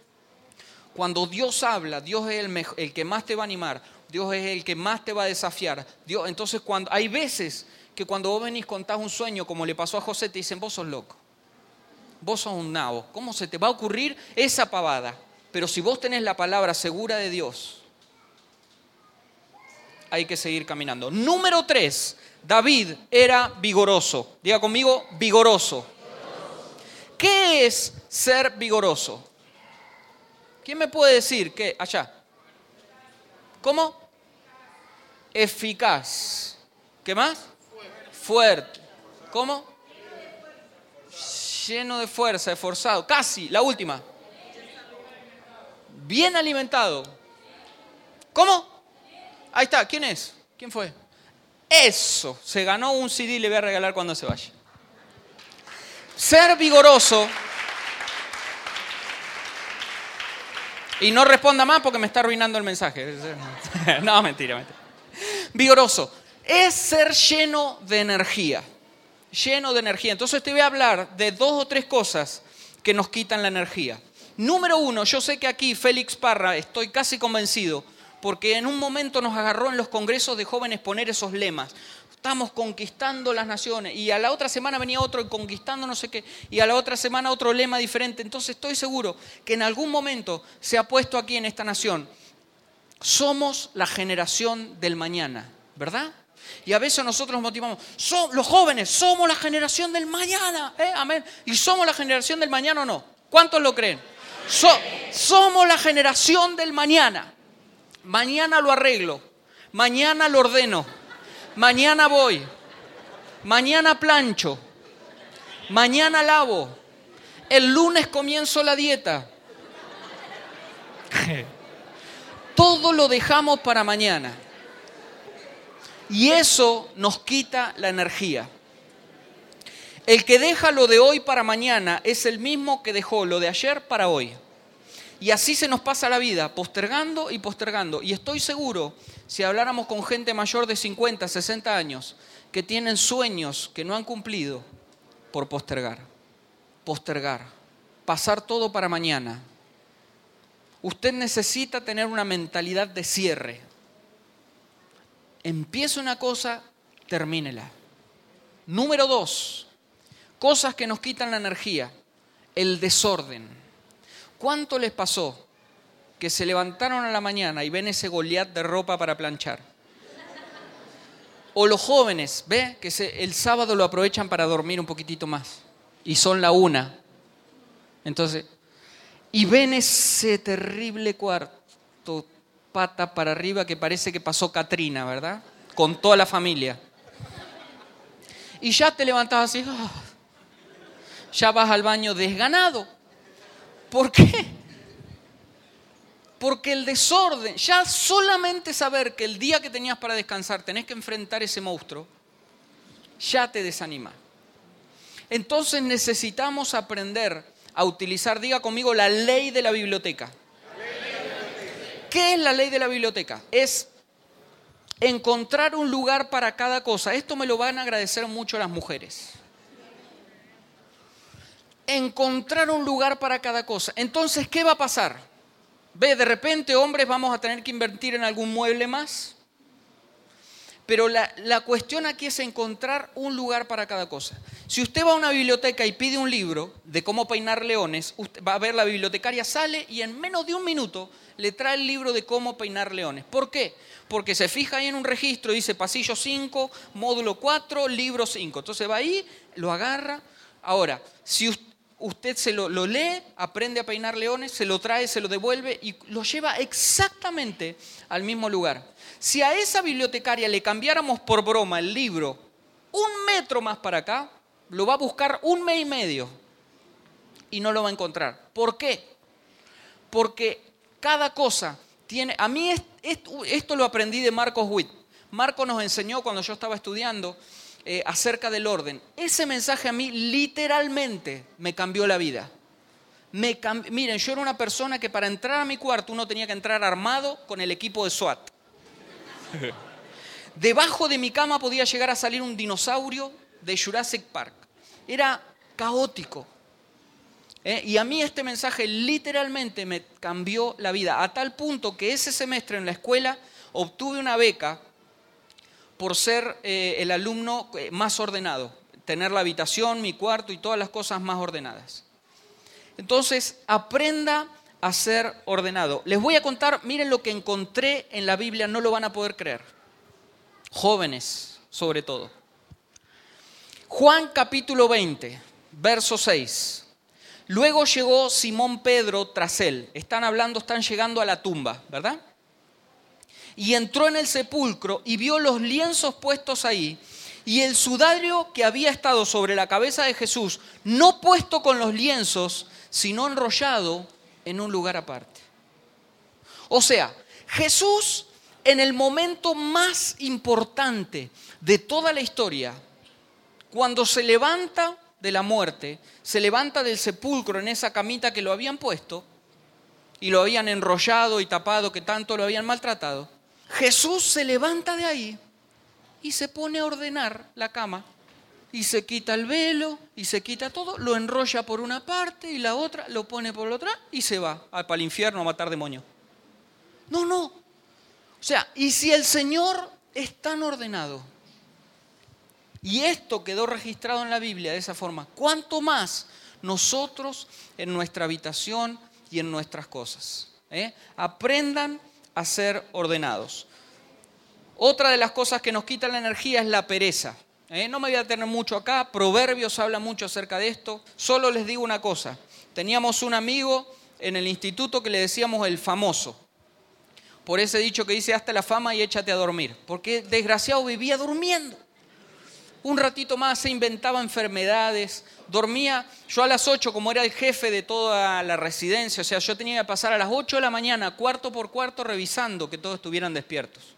Cuando Dios habla, Dios es el, que más te va a animar, Dios es el que más te va a desafiar. Dios, entonces, cuando, hay veces que cuando vos venís contás un sueño, como le pasó a José, te dicen, vos sos loco, vos sos un nabo, ¿cómo se te va a ocurrir esa pavada? Pero si vos tenés la palabra segura de Dios, hay que seguir caminando. Número tres, David era vigoroso. Diga conmigo, vigoroso. ¿Qué es ser vigoroso? ¿Quién me puede decir qué? Allá. ¿Cómo? Eficaz. ¿Qué más? Fuerte. ¿Cómo? Lleno de fuerza, esforzado. Casi, la última. Bien alimentado. ¿Cómo? Ahí está, ¿quién es? ¿Quién fue? Eso, se ganó un CD y le voy a regalar cuando se vaya. Ser vigoroso Y no responda más porque me está arruinando el mensaje. [LAUGHS] no, mentira, mentira. Vigoroso. Es ser lleno de energía. Lleno de energía. Entonces te voy a hablar de dos o tres cosas que nos quitan la energía. Número uno, yo sé que aquí Félix Parra, estoy casi convencido, porque en un momento nos agarró en los congresos de jóvenes poner esos lemas estamos conquistando las naciones. Y a la otra semana venía otro y conquistando no sé qué. Y a la otra semana otro lema diferente. Entonces estoy seguro que en algún momento se ha puesto aquí en esta nación, somos la generación del mañana, ¿verdad? Y a veces nosotros nos motivamos, los jóvenes somos la generación del mañana, ¿eh? Amén. ¿Y somos la generación del mañana o no? ¿Cuántos lo creen? somos la generación del mañana. Mañana lo arreglo, mañana lo ordeno mañana voy, mañana plancho, mañana lavo, el lunes comienzo la dieta. [LAUGHS] Todo lo dejamos para mañana. Y eso nos quita la energía. El que deja lo de hoy para mañana es el mismo que dejó lo de ayer para hoy. Y así se nos pasa la vida, postergando y postergando. Y estoy seguro, si habláramos con gente mayor de 50, 60 años, que tienen sueños que no han cumplido por postergar. Postergar. Pasar todo para mañana. Usted necesita tener una mentalidad de cierre. Empieza una cosa, termínela. Número dos, cosas que nos quitan la energía. El desorden. ¿Cuánto les pasó que se levantaron a la mañana y ven ese Goliat de ropa para planchar? O los jóvenes, ¿ve? Que el sábado lo aprovechan para dormir un poquitito más. Y son la una. Entonces, y ven ese terrible cuarto, pata para arriba, que parece que pasó Katrina, ¿verdad? Con toda la familia. Y ya te levantas así, ah, ya vas al baño desganado. ¿Por qué? Porque el desorden, ya solamente saber que el día que tenías para descansar tenés que enfrentar ese monstruo, ya te desanima. Entonces necesitamos aprender a utilizar, diga conmigo, la ley de la biblioteca. ¿Qué es la ley de la biblioteca? Es encontrar un lugar para cada cosa. Esto me lo van a agradecer mucho las mujeres. Encontrar un lugar para cada cosa. Entonces, ¿qué va a pasar? Ve, de repente, hombres, vamos a tener que invertir en algún mueble más. Pero la, cuestión aquí es encontrar un lugar para cada cosa. Si usted va a una biblioteca y pide un libro de cómo peinar leones, usted va a ver la bibliotecaria sale y en menos de un minuto le trae el libro de cómo peinar leones. ¿Por qué? Porque se fija ahí en un registro, dice pasillo 5, módulo 4, libro 5. Entonces va ahí, lo agarra. Ahora, si usted se lo, lo, lee, aprende a peinar leones, se lo trae, se lo devuelve y lo lleva exactamente al mismo lugar. Si a esa bibliotecaria le cambiáramos por broma el libro un metro más para acá, lo va a buscar un mes y medio y no lo va a encontrar. ¿Por qué? Porque cada cosa tiene... A mí esto lo aprendí de Marcos Witt. Marco nos enseñó cuando yo estaba estudiando eh, acerca del orden. Ese mensaje a mí literalmente me cambió la vida. Miren, yo era una persona que para entrar a mi cuarto uno tenía que entrar armado con el equipo de SWAT. Debajo de mi cama podía llegar a salir un dinosaurio de Jurassic Park. Era caótico. ¿eh? Y a mí este mensaje literalmente me cambió la vida, a tal punto que ese semestre en la escuela obtuve una beca por ser eh, el alumno eh, más ordenado, tener la habitación, mi cuarto y todas las cosas más ordenadas. Entonces, aprenda a ser ordenado. Les voy a contar, miren lo que encontré en la Biblia, no lo van a poder creer. Jóvenes, sobre todo. Juan capítulo 20, verso 6. Luego llegó Simón Pedro tras él. Están hablando, están llegando a la tumba, ¿verdad? Y entró en el sepulcro y vio los lienzos puestos ahí y el sudario que había estado sobre la cabeza de Jesús, no puesto con los lienzos, sino enrollado en un lugar aparte. O sea, Jesús en el momento más importante de toda la historia, cuando se levanta de la muerte, se levanta del sepulcro en esa camita que lo habían puesto y lo habían enrollado y tapado, que tanto lo habían maltratado, Jesús se levanta de ahí y se pone a ordenar la cama y se quita el velo y se quita todo, lo enrolla por una parte y la otra lo pone por la otra y se va para el infierno a matar demonios. No, no. O sea, y si el Señor es tan ordenado y esto quedó registrado en la Biblia de esa forma, ¿cuánto más nosotros en nuestra habitación y en nuestras cosas? ¿Eh? Aprendan a ser ordenados. Otra de las cosas que nos quita la energía es la pereza. ¿eh? No me voy a tener mucho acá, Proverbios habla mucho acerca de esto. Solo les digo una cosa, teníamos un amigo en el instituto que le decíamos el famoso. Por ese dicho que dice, hasta la fama y échate a dormir. Porque desgraciado vivía durmiendo. Un ratito más se inventaba enfermedades, dormía, yo a las 8, como era el jefe de toda la residencia, o sea, yo tenía que pasar a las 8 de la mañana, cuarto por cuarto, revisando que todos estuvieran despiertos.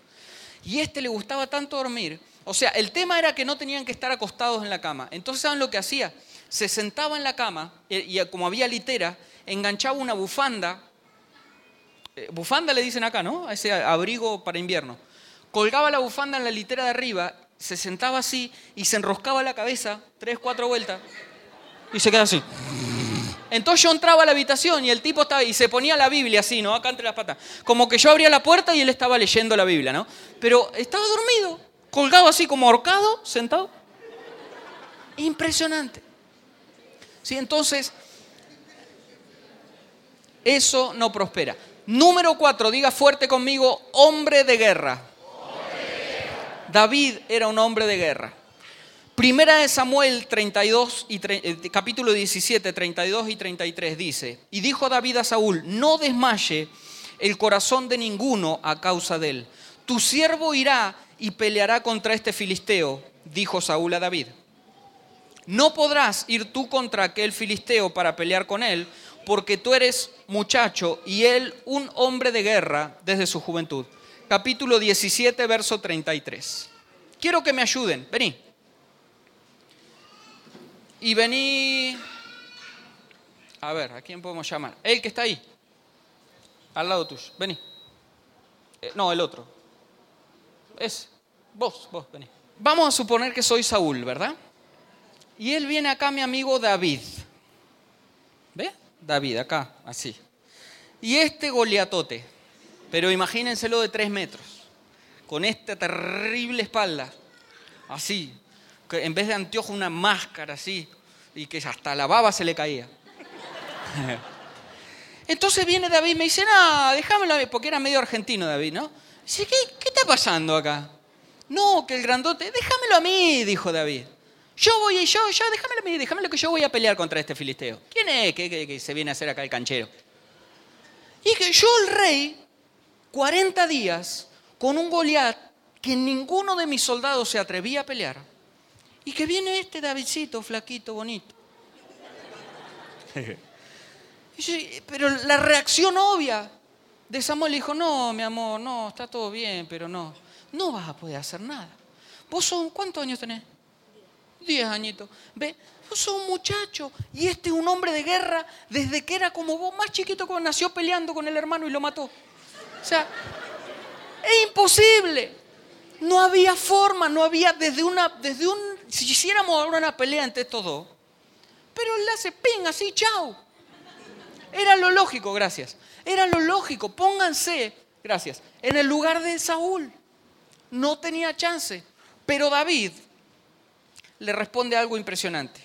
Y este le gustaba tanto dormir o sea, el tema era que no tenían que estar acostados en la cama. Entonces, ¿saben lo que hacía? Se sentaba en la cama eh, y, como había litera, enganchaba una bufanda. Eh, bufanda le dicen acá, ¿no? Ese abrigo para invierno. Colgaba la bufanda en la litera de arriba, se sentaba así y se enroscaba la cabeza tres, cuatro vueltas y se queda así. Entonces yo entraba a la habitación y el tipo estaba y se ponía la Biblia así, ¿no? Acá entre las patas. Como que yo abría la puerta y él estaba leyendo la Biblia, ¿no? Pero estaba dormido colgado así como ahorcado, sentado. Impresionante. ¿Sí? Entonces, eso no prospera. Número cuatro, diga fuerte conmigo, hombre de guerra. David era un hombre de guerra. Primera de Samuel 32 y eh, capítulo 17, 32 y 33 dice, y dijo David a Saúl, no desmaye el corazón de ninguno a causa de él. Tu siervo irá y peleará contra este filisteo, dijo Saúl a David. No podrás ir tú contra aquel filisteo para pelear con él, porque tú eres muchacho y él un hombre de guerra desde su juventud. Capítulo 17, verso 33. Quiero que me ayuden, vení. Y vení A ver, ¿a quién podemos llamar? El que está ahí. Al lado tuyo. Vení. Eh, no, el otro. Es. Vos, vos, vení. Vamos a suponer que soy Saúl, ¿verdad? Y él viene acá, mi amigo David. ¿Ve? David, acá, así. Y este goliatote, pero imagínenselo de tres metros, con esta terrible espalda, así, que en vez de anteojo una máscara así, y que hasta la baba se le caía. [LAUGHS] Entonces viene David y me dice, no, déjamelo, porque era medio argentino David, ¿no? Dice, ¿qué, ¿qué está pasando acá? No, que el grandote, déjamelo a mí, dijo David. Yo voy y yo, yo, déjamelo a mí, déjamelo que yo voy a pelear contra este filisteo. ¿Quién es que, se viene a hacer acá el canchero? Y que yo, el rey, 40 días con un Goliat que ninguno de mis soldados se atrevía a pelear. Y que viene este Davidcito, flaquito, bonito. Pero la reacción obvia de Samuel dijo, no, mi amor, no, está todo bien, pero no, no vas a poder hacer nada. ¿Vos son, cuántos años tenés? Diez añitos. Ve, vos sos un muchacho y este es un hombre de guerra desde que era como vos, más chiquito cuando nació peleando con el hermano y lo mató. O sea, es imposible. No había forma, no había desde una, desde un, si hiciéramos ahora una pelea entre estos dos, pero él hace ping, así, chao. Era lo lógico, gracias. Era lo lógico. Pónganse, gracias, en el lugar de Saúl. No tenía chance. Pero David le responde algo impresionante.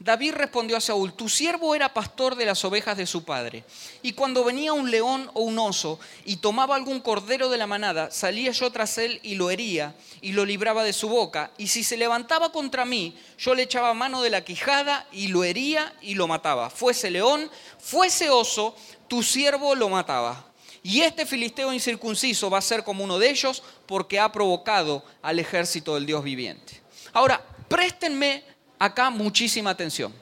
David respondió a Saúl, tu siervo era pastor de las ovejas de su padre, y cuando venía un león o un oso y tomaba algún cordero de la manada, salía yo tras él y lo hería y lo libraba de su boca, y si se levantaba contra mí, yo le echaba mano de la quijada y lo hería y lo mataba. Fuese león, fuese oso, tu siervo lo mataba. Y este filisteo incircunciso va a ser como uno de ellos porque ha provocado al ejército del Dios viviente. Ahora, préstenme acá muchísima atención.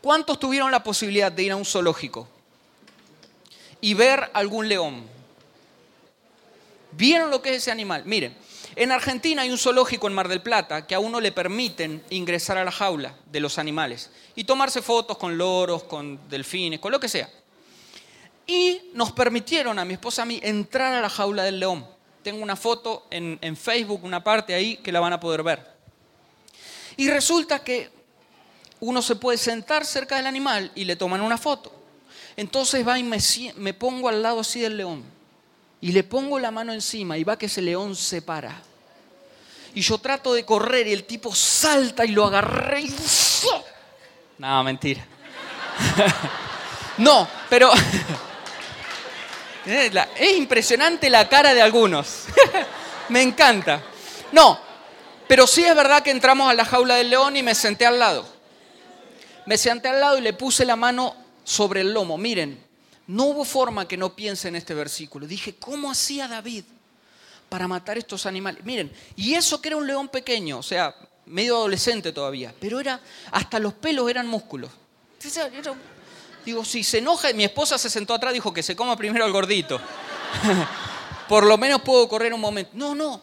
¿Cuántos tuvieron la posibilidad de ir a un zoológico y ver algún león? ¿Vieron lo que es ese animal? Miren, en Argentina hay un zoológico en Mar del Plata que a uno le permiten ingresar a la jaula de los animales y tomarse fotos con loros, con delfines, con lo que sea. Y nos permitieron a mi esposa a mí entrar a la jaula del león. Tengo una foto en, en Facebook, una parte ahí que la van a poder ver. Y resulta que uno se puede sentar cerca del animal y le toman una foto. Entonces va y me, pongo al lado así del león. Y le pongo la mano encima y va que ese león se para. Y yo trato de correr y el tipo salta y lo agarré y... No, mentira. [LAUGHS] no, pero... [LAUGHS] es impresionante la cara de algunos. [LAUGHS] me encanta. No, pero sí es verdad que entramos a la jaula del león y me senté al lado. Me senté al lado y le puse la mano sobre el lomo. Miren, no hubo forma que no piense en este versículo. Dije, ¿cómo hacía David para matar estos animales? Miren, y eso que era un león pequeño, o sea, medio adolescente todavía, pero era, hasta los pelos eran músculos. Digo, si se enoja, mi esposa se sentó atrás, dijo que se coma primero el gordito. [LAUGHS] Por lo menos puedo correr un momento. No, no,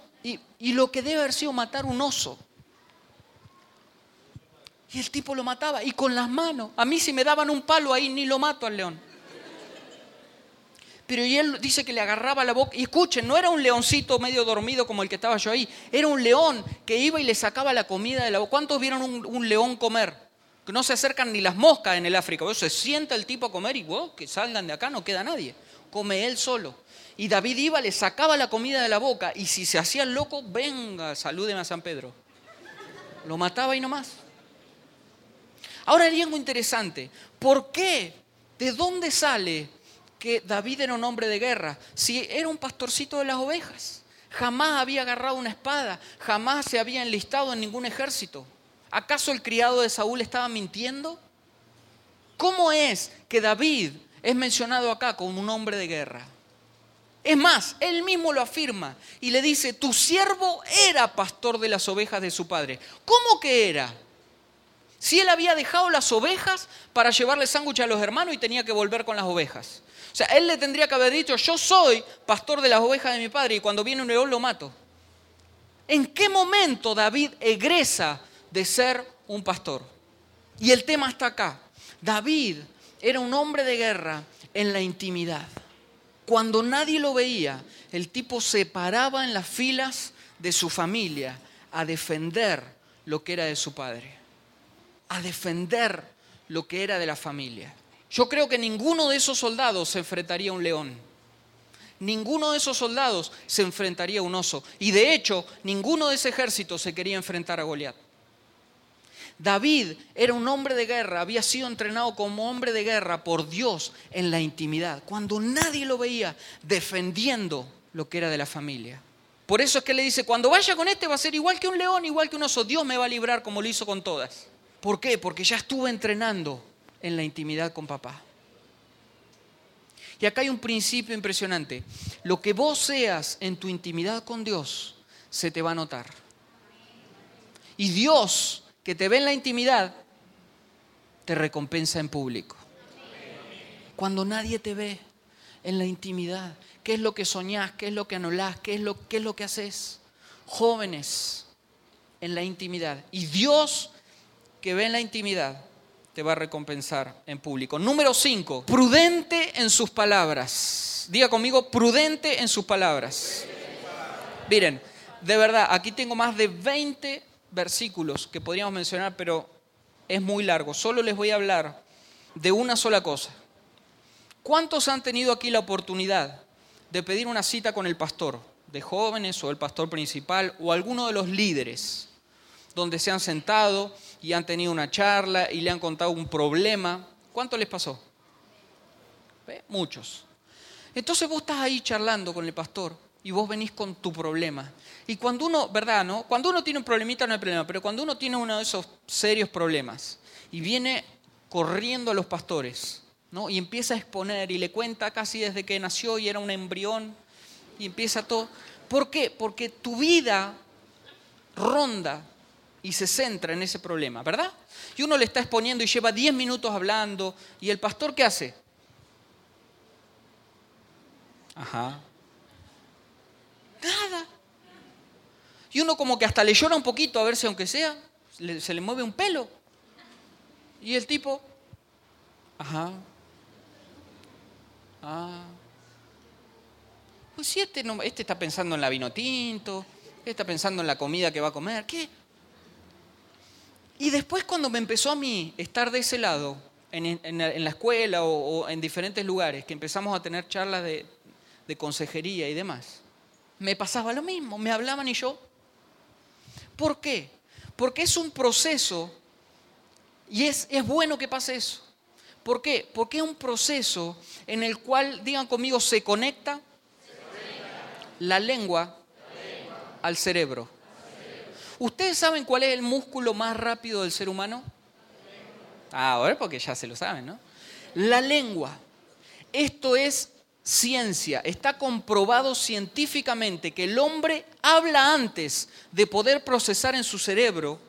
y, lo que debe haber sido matar un oso. Y el tipo lo mataba, y con las manos. A mí si me daban un palo ahí, ni lo mato al león. Pero y él dice que le agarraba la boca. Y escuchen, no era un leoncito medio dormido como el que estaba yo ahí. Era un león que iba y le sacaba la comida de la boca. ¿Cuántos vieron un, león comer? Que no se acercan ni las moscas en el África. Se sienta el tipo a comer y wow, que salgan de acá, no queda nadie. Come él solo. Y David iba, le sacaba la comida de la boca y si se hacía loco, venga, salúdeme a San Pedro. Lo mataba y no más. Ahora hay algo interesante. ¿Por qué? ¿De dónde sale que David era un hombre de guerra? Si era un pastorcito de las ovejas. Jamás había agarrado una espada, jamás se había enlistado en ningún ejército. ¿Acaso el criado de Saúl estaba mintiendo? ¿Cómo es que David es mencionado acá como un hombre de guerra? Es más, él mismo lo afirma y le dice, tu siervo era pastor de las ovejas de su padre. ¿Cómo que era? Si él había dejado las ovejas para llevarle sándwich a los hermanos y tenía que volver con las ovejas. O sea, él le tendría que haber dicho, yo soy pastor de las ovejas de mi padre y cuando viene un león lo mato. ¿En qué momento David egresa de ser un pastor? Y el tema está acá. David era un hombre de guerra en la intimidad. Cuando nadie lo veía, el tipo se paraba en las filas de su familia a defender lo que era de su padre, a defender lo que era de la familia. Yo creo que ninguno de esos soldados se enfrentaría a un león. Ninguno de esos soldados se enfrentaría a un oso. Y de hecho, ninguno de ese ejército se quería enfrentar a Goliat. David era un hombre de guerra, había sido entrenado como hombre de guerra por Dios en la intimidad, cuando nadie lo veía defendiendo lo que era de la familia. Por eso es que le dice, cuando vaya con este va a ser igual que un león, igual que un oso, Dios me va a librar como lo hizo con todas. ¿Por qué? Porque ya estuve entrenando en la intimidad con papá. Y acá hay un principio impresionante. Lo que vos seas en tu intimidad con Dios, se te va a notar. Y Dios, que te ve en la intimidad, te recompensa en público. Cuando nadie te ve en la intimidad, ¿qué es lo que soñás? ¿Qué es lo que anulás? ¿Qué es lo, qué es lo que haces? Jóvenes en la intimidad. Y Dios que ve en la intimidad te va a recompensar en público. Número 5, prudente en sus palabras. Diga conmigo, prudente en sus palabras. Miren, de verdad, aquí tengo más de 20 versículos que podríamos mencionar, pero es muy largo. Solo les voy a hablar de una sola cosa. ¿Cuántos han tenido aquí la oportunidad de pedir una cita con el pastor, de jóvenes o el pastor principal o alguno de los líderes, donde se han sentado y han tenido una charla y le han contado un problema. ¿Cuánto les pasó? Muchos. Entonces vos estás ahí charlando con el pastor y vos venís con tu problema. Y cuando uno, ¿verdad? No? Cuando uno tiene un problemita no hay problema, pero cuando uno tiene uno de esos serios problemas y viene corriendo a los pastores, ¿no? Y empieza a exponer y le cuenta casi desde que nació y era un embrión y empieza todo. ¿Por qué? Porque tu vida ronda y se centra en ese problema, ¿verdad? Y uno le está exponiendo y lleva 10 minutos hablando y el pastor ¿qué hace? Ajá. Nada. Y uno como que hasta le llora un poquito a ver si aunque sea, se le mueve un pelo. Y el tipo, ajá. Ah. Pues si este, no, este está pensando en la vino tinto, este está pensando en la comida que va a comer, ¿qué? Y después cuando me empezó a mí estar de ese lado, en, la escuela o, en diferentes lugares, que empezamos a tener charlas de, consejería y demás, me pasaba lo mismo, me hablaban y yo. ¿Por qué? Porque es un proceso y es, es bueno que pase eso. ¿Por qué? Porque es un proceso en el cual, digan conmigo, se conecta, La, lengua al cerebro. ¿Ustedes saben cuál es el músculo más rápido del ser humano? Ah, ahora porque ya se lo saben, ¿no? La lengua. Esto es ciencia. Está comprobado científicamente que el hombre habla antes de poder procesar en su cerebro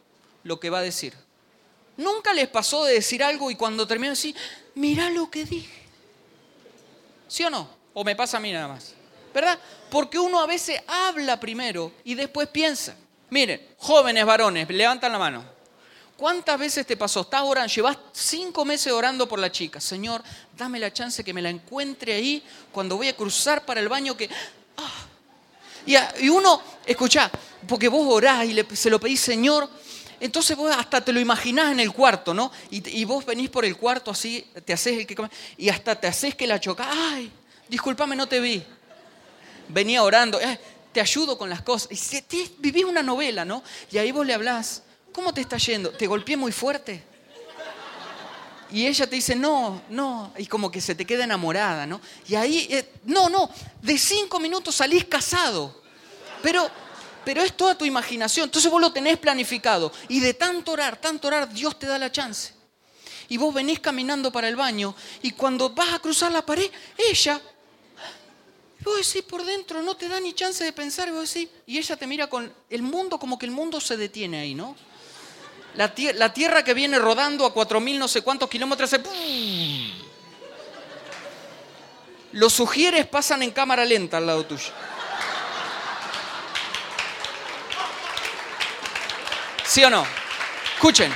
lo que va a decir. Nunca les pasó de decir algo y cuando termina decir, mira lo que dije. ¿Sí o no? ¿O me pasa a mí nada más? ¿Verdad? Porque uno a veces habla primero y después piensa. Miren, jóvenes varones, levantan la mano. ¿Cuántas veces te pasó? Estás orando, llevas cinco meses orando por la chica. Señor, dame la chance que me la encuentre ahí cuando voy a cruzar para el baño que... Ah. Y, uno, escucha, porque vos orás y se lo pedís, Señor, entonces vos hasta te lo imaginás en el cuarto, ¿no? Y, vos venís por el cuarto así, te haces el que y hasta te haces que la choca. Ay, discúlpame, no te vi. Venía orando te ayudo con las cosas. Y te, vivís una novela, ¿no? Y ahí vos le hablás, ¿cómo te está yendo? ¿Te golpeé muy fuerte? Y ella te dice, no, no, y como que se te queda enamorada, ¿no? Y ahí, eh, no, no, de cinco minutos salís casado. Pero, pero es toda tu imaginación. Entonces vos lo tenés planificado. Y de tanto orar, tanto orar, Dios te da la chance. Y vos venís caminando para el baño y cuando vas a cruzar la pared, ella vos decís por dentro, no te da ni chance de pensar, vos decís, y ella te mira con el mundo como que el mundo se detiene ahí, ¿no? La, tierra que viene rodando a cuatro mil no sé cuántos kilómetros se... Los sugieres pasan en cámara lenta al lado tuyo. ¿Sí o no? Escuchen.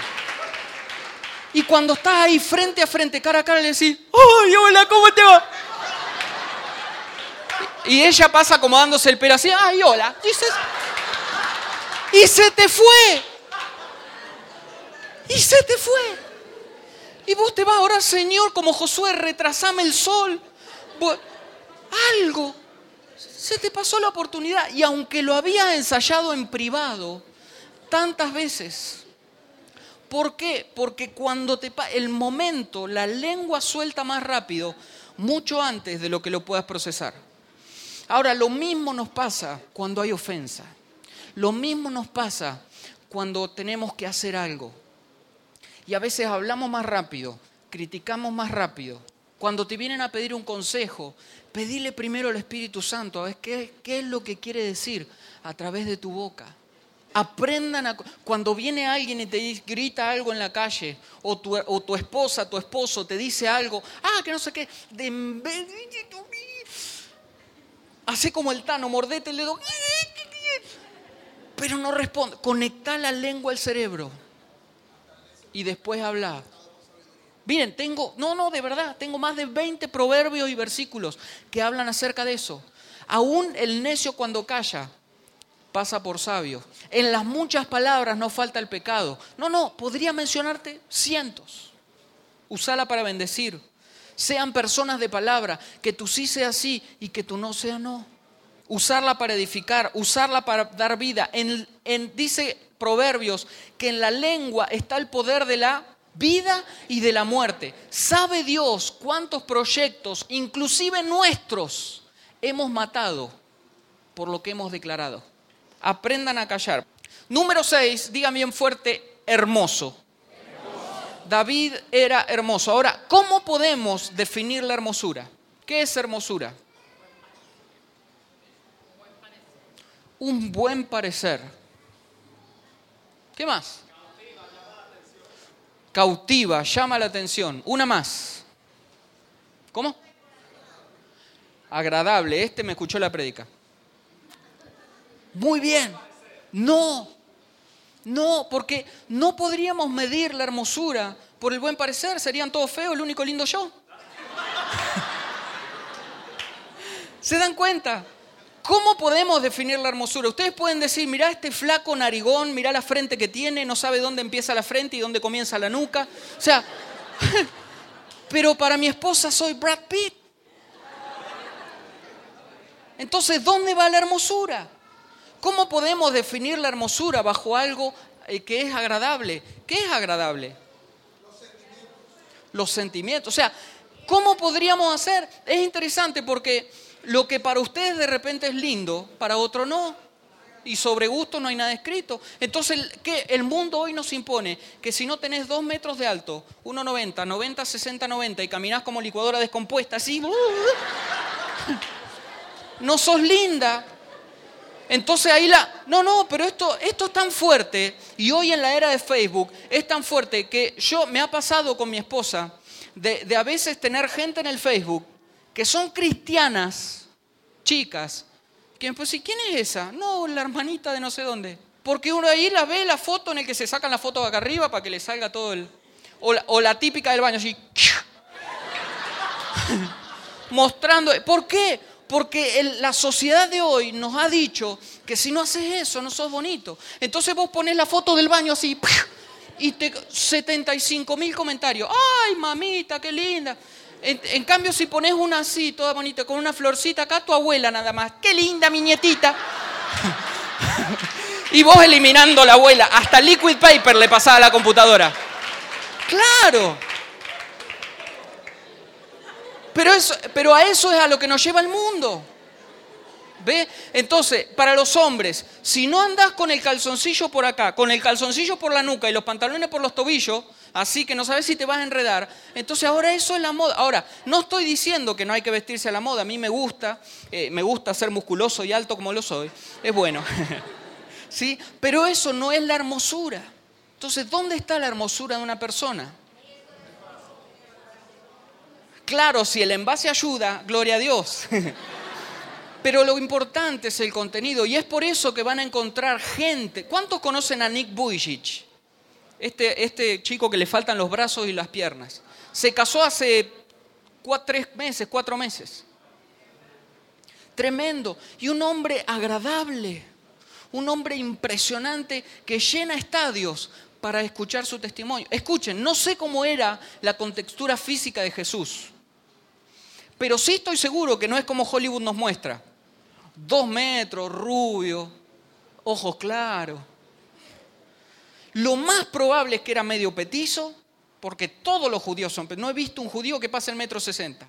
Y cuando estás ahí frente a frente, cara a cara, le decís, ¡ay, hola, ¿cómo te va? Y ella pasa acomodándose el pelo así, ¡ay, hola! Dices, y se te fue. Y se te fue. Y vos te vas a orar, Señor, como Josué, retrasame el sol. Algo. Se te pasó la oportunidad. Y aunque lo había ensayado en privado tantas veces, ¿por qué? Porque cuando te el momento, la lengua suelta más rápido, mucho antes de lo que lo puedas procesar. Ahora, lo mismo nos pasa cuando hay ofensa. Lo mismo nos pasa cuando tenemos que hacer algo. Y a veces hablamos más rápido, criticamos más rápido. Cuando te vienen a pedir un consejo, pedile primero al Espíritu Santo a ver qué, es lo que quiere decir a través de tu boca. Aprendan a... Cuando viene alguien y te grita algo en la calle, o tu, o tu esposa, tu esposo te dice algo, ah, que no sé qué, de... Hace como el tano, mordete el dedo, pero no responde. Conecta la lengua al cerebro y después habla. Miren, tengo, no, no, de verdad, tengo más de 20 proverbios y versículos que hablan acerca de eso. Aún el necio cuando calla pasa por sabio. En las muchas palabras no falta el pecado. No, no, podría mencionarte cientos. Usala para bendecir. Sean personas de palabra, que tú sí sea sí y que tú no sea no. Usarla para edificar, usarla para dar vida. En, en, dice Proverbios que en la lengua está el poder de la vida y de la muerte. ¿Sabe Dios cuántos proyectos, inclusive nuestros, hemos matado por lo que hemos declarado? Aprendan a callar. Número 6, digan bien fuerte, hermoso. David era hermoso. Ahora, ¿cómo podemos definir la hermosura? ¿Qué es hermosura? Un buen parecer. ¿Qué más? Cautiva, llama la atención. Una más. ¿Cómo? Agradable. Este me escuchó la prédica. Muy bien. No. No, porque no podríamos medir la hermosura por el buen parecer. Serían todos feos, el único lindo yo. [LAUGHS] ¿Se dan cuenta? ¿Cómo podemos definir la hermosura? Ustedes pueden decir, mira este flaco narigón, mira la frente que tiene, no sabe dónde empieza la frente y dónde comienza la nuca. O sea, [LAUGHS] pero para mi esposa soy Brad Pitt. Entonces, ¿dónde va la hermosura? ¿Cómo podemos definir la hermosura bajo algo eh, que es agradable? ¿Qué es agradable? Los sentimientos. Los sentimientos. O sea, ¿cómo podríamos hacer? Es interesante porque lo que para ustedes de repente es lindo, para otro no. Y sobre gusto no hay nada escrito. Entonces, ¿qué? el mundo hoy nos impone que si no tenés dos metros de alto, 1,90, 90, 60, 90 y caminás como licuadora descompuesta, así, no sos linda. Entonces ahí la... No, no, pero esto, esto es tan fuerte y hoy en la era de Facebook es tan fuerte que yo me ha pasado con mi esposa de a veces tener gente en el Facebook que son cristianas, chicas, que pues, ¿y quién es esa? No, la hermanita de no sé dónde. Porque uno ahí la ve la foto en el que se sacan la foto acá arriba para que le salga todo el... O la, típica del baño, así... [LAUGHS] Mostrando... ¿Por qué? Porque la sociedad de hoy nos ha dicho que si no haces eso, no sos bonito. Entonces vos pones la foto del baño así [LAUGHS] y te 75 mil comentarios. ¡Ay, mamita, qué linda! En, cambio, si pones una así, toda bonita, con una florcita acá, tu abuela nada más. ¡Qué linda, mi nietita! [LAUGHS] y vos eliminando la abuela. Hasta liquid paper le pasaba a la computadora. ¡Claro! Pero, eso, pero a eso es a lo que nos lleva el mundo. ¿Ve? Entonces, para los hombres, si no andas con el calzoncillo por acá, con el calzoncillo por la nuca y los pantalones por los tobillos, así que no sabes si te vas a enredar, entonces ahora eso es la moda. Ahora, no estoy diciendo que no hay que vestirse a la moda, a mí me gusta, eh, me gusta ser musculoso y alto como lo soy, es bueno. [LAUGHS] ¿Sí? Pero eso no es la hermosura. Entonces, ¿dónde está la hermosura de una persona? Claro, si el envase ayuda, gloria a Dios. [LAUGHS] Pero lo importante es el contenido y es por eso que van a encontrar gente. ¿Cuántos conocen a Nick Vujicic? Este, este chico que le faltan los brazos y las piernas. Se casó hace tres meses, cuatro meses. Tremendo. Y un hombre agradable, un hombre impresionante que llena estadios para escuchar su testimonio. Escuchen, no sé cómo era la contextura física de Jesús, pero sí estoy seguro que no es como Hollywood nos muestra. Dos metros, rubio, ojos claros. Lo más probable es que era medio petizo, porque todos los judíos son, no he visto un judío que pase el metro sesenta.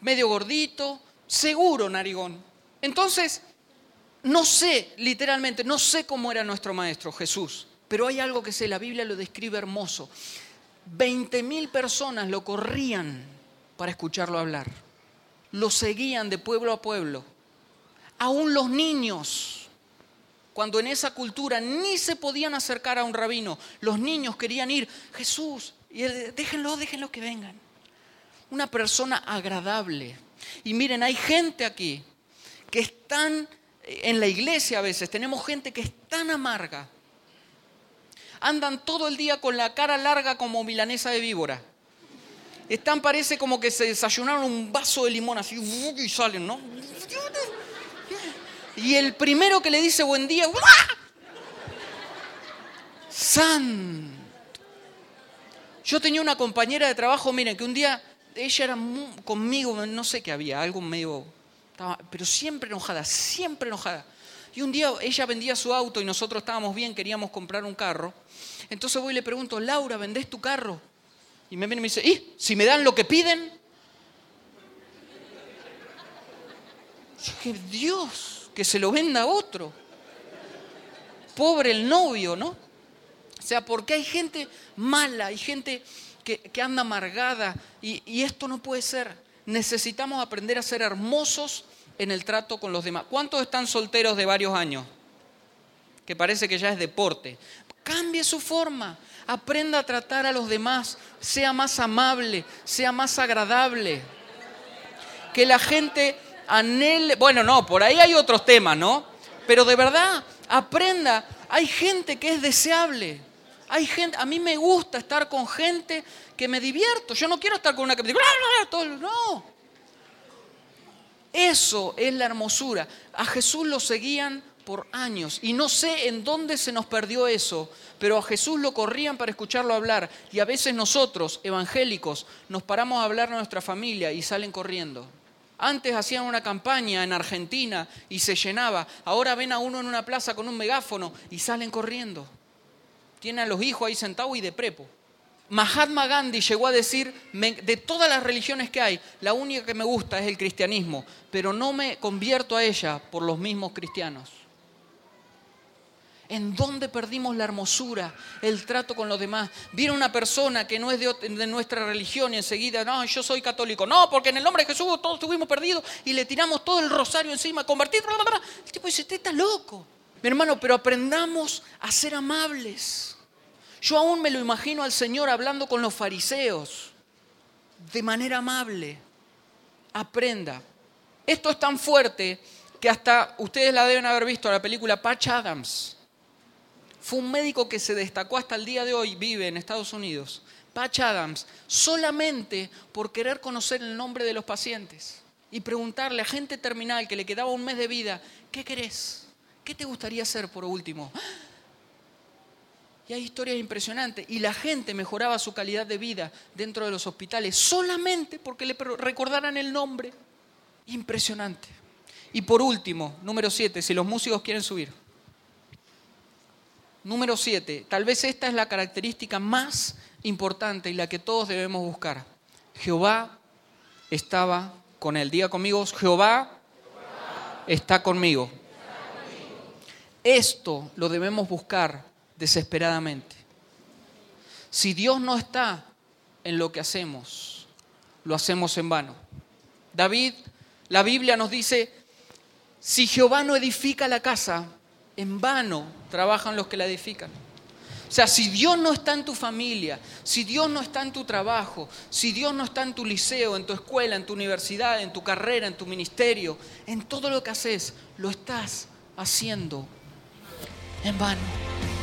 Medio gordito, seguro narigón. Entonces, no sé, literalmente, no sé cómo era nuestro maestro Jesús, pero hay algo que sé, la Biblia lo describe hermoso. Veinte mil personas lo corrían para escucharlo hablar. Lo seguían de pueblo a pueblo. Aún los niños cuando en esa cultura ni se podían acercar a un rabino. Los niños querían ir, Jesús, y déjenlo, déjenlo que vengan. Una persona agradable. Y miren, hay gente aquí que están en la iglesia a veces, tenemos gente que es tan amarga. Andan todo el día con la cara larga como milanesa de víbora. Están, parece como que se desayunaron un vaso de limón así y salen, ¿no? Y el primero que le dice buen día, ¡San! Yo tenía una compañera de trabajo, miren, que un día ella era conmigo, no sé qué había, algo medio, pero siempre enojada, siempre enojada. Y un día ella vendía su auto y nosotros estábamos bien, queríamos comprar un carro. Entonces voy y le pregunto, Laura, ¿vendés tu carro? Y me viene y me dice, ¿y si me dan lo que piden? Yo Dios, que se lo venda a otro. Pobre el novio, ¿no? O sea, porque hay gente mala, hay gente que, anda amargada y, y esto no puede ser. Necesitamos aprender a ser hermosos en el trato con los demás. ¿Cuántos están solteros de varios años? Que parece que ya es deporte. Cambie su forma, aprenda a tratar a los demás, sea más amable, sea más agradable. Que la gente bueno, no, por ahí hay otros temas, ¿no? Pero de verdad, aprenda, hay gente que es deseable. Hay gente, a mí me gusta estar con gente que me divierto. Yo no quiero estar con una que me diga, no. Eso es la hermosura. A Jesús lo seguían por años y no sé en dónde se nos perdió eso, pero a Jesús lo corrían para escucharlo hablar y a veces nosotros, evangélicos, nos paramos a hablar a nuestra familia y salen corriendo. Antes hacían una campaña en Argentina y se llenaba. Ahora ven a uno en una plaza con un megáfono y salen corriendo. Tiene a los hijos ahí sentados y de prepo. Mahatma Gandhi llegó a decir, de todas las religiones que hay, la única que me gusta es el cristianismo, pero no me convierto a ella por los mismos cristianos. ¿En dónde perdimos la hermosura, el trato con los demás? Viene una persona que no es de, nuestra religión y enseguida, no, yo soy católico. No, porque en el nombre de Jesús todos estuvimos perdidos y le tiramos todo el rosario encima, convertido. El tipo dice, usted está loco. Mi hermano, pero aprendamos a ser amables. Yo aún me lo imagino al Señor hablando con los fariseos de manera amable. Aprenda. Esto es tan fuerte que hasta ustedes la deben haber visto, la película Patch Adams fue un médico que se destacó hasta el día de hoy, vive en Estados Unidos, Patch Adams, solamente por querer conocer el nombre de los pacientes y preguntarle a gente terminal que le quedaba un mes de vida, ¿qué querés? ¿Qué te gustaría hacer por último? Y hay historias impresionantes. Y la gente mejoraba su calidad de vida dentro de los hospitales solamente porque le recordaran el nombre. Impresionante. Y por último, número siete, si los músicos quieren subir. Número siete, tal vez esta es la característica más importante y la que todos debemos buscar. Jehová estaba con él. Diga conmigo, Jehová, está conmigo. Esto lo debemos buscar desesperadamente. Si Dios no está en lo que hacemos, lo hacemos en vano. David, la Biblia nos dice, si Jehová no edifica la casa, en vano trabajan los que la edifican. O sea, si Dios no está en tu familia, si Dios no está en tu trabajo, si Dios no está en tu liceo, en tu escuela, en tu universidad, en tu carrera, en tu ministerio, en todo lo que haces, lo estás haciendo en vano.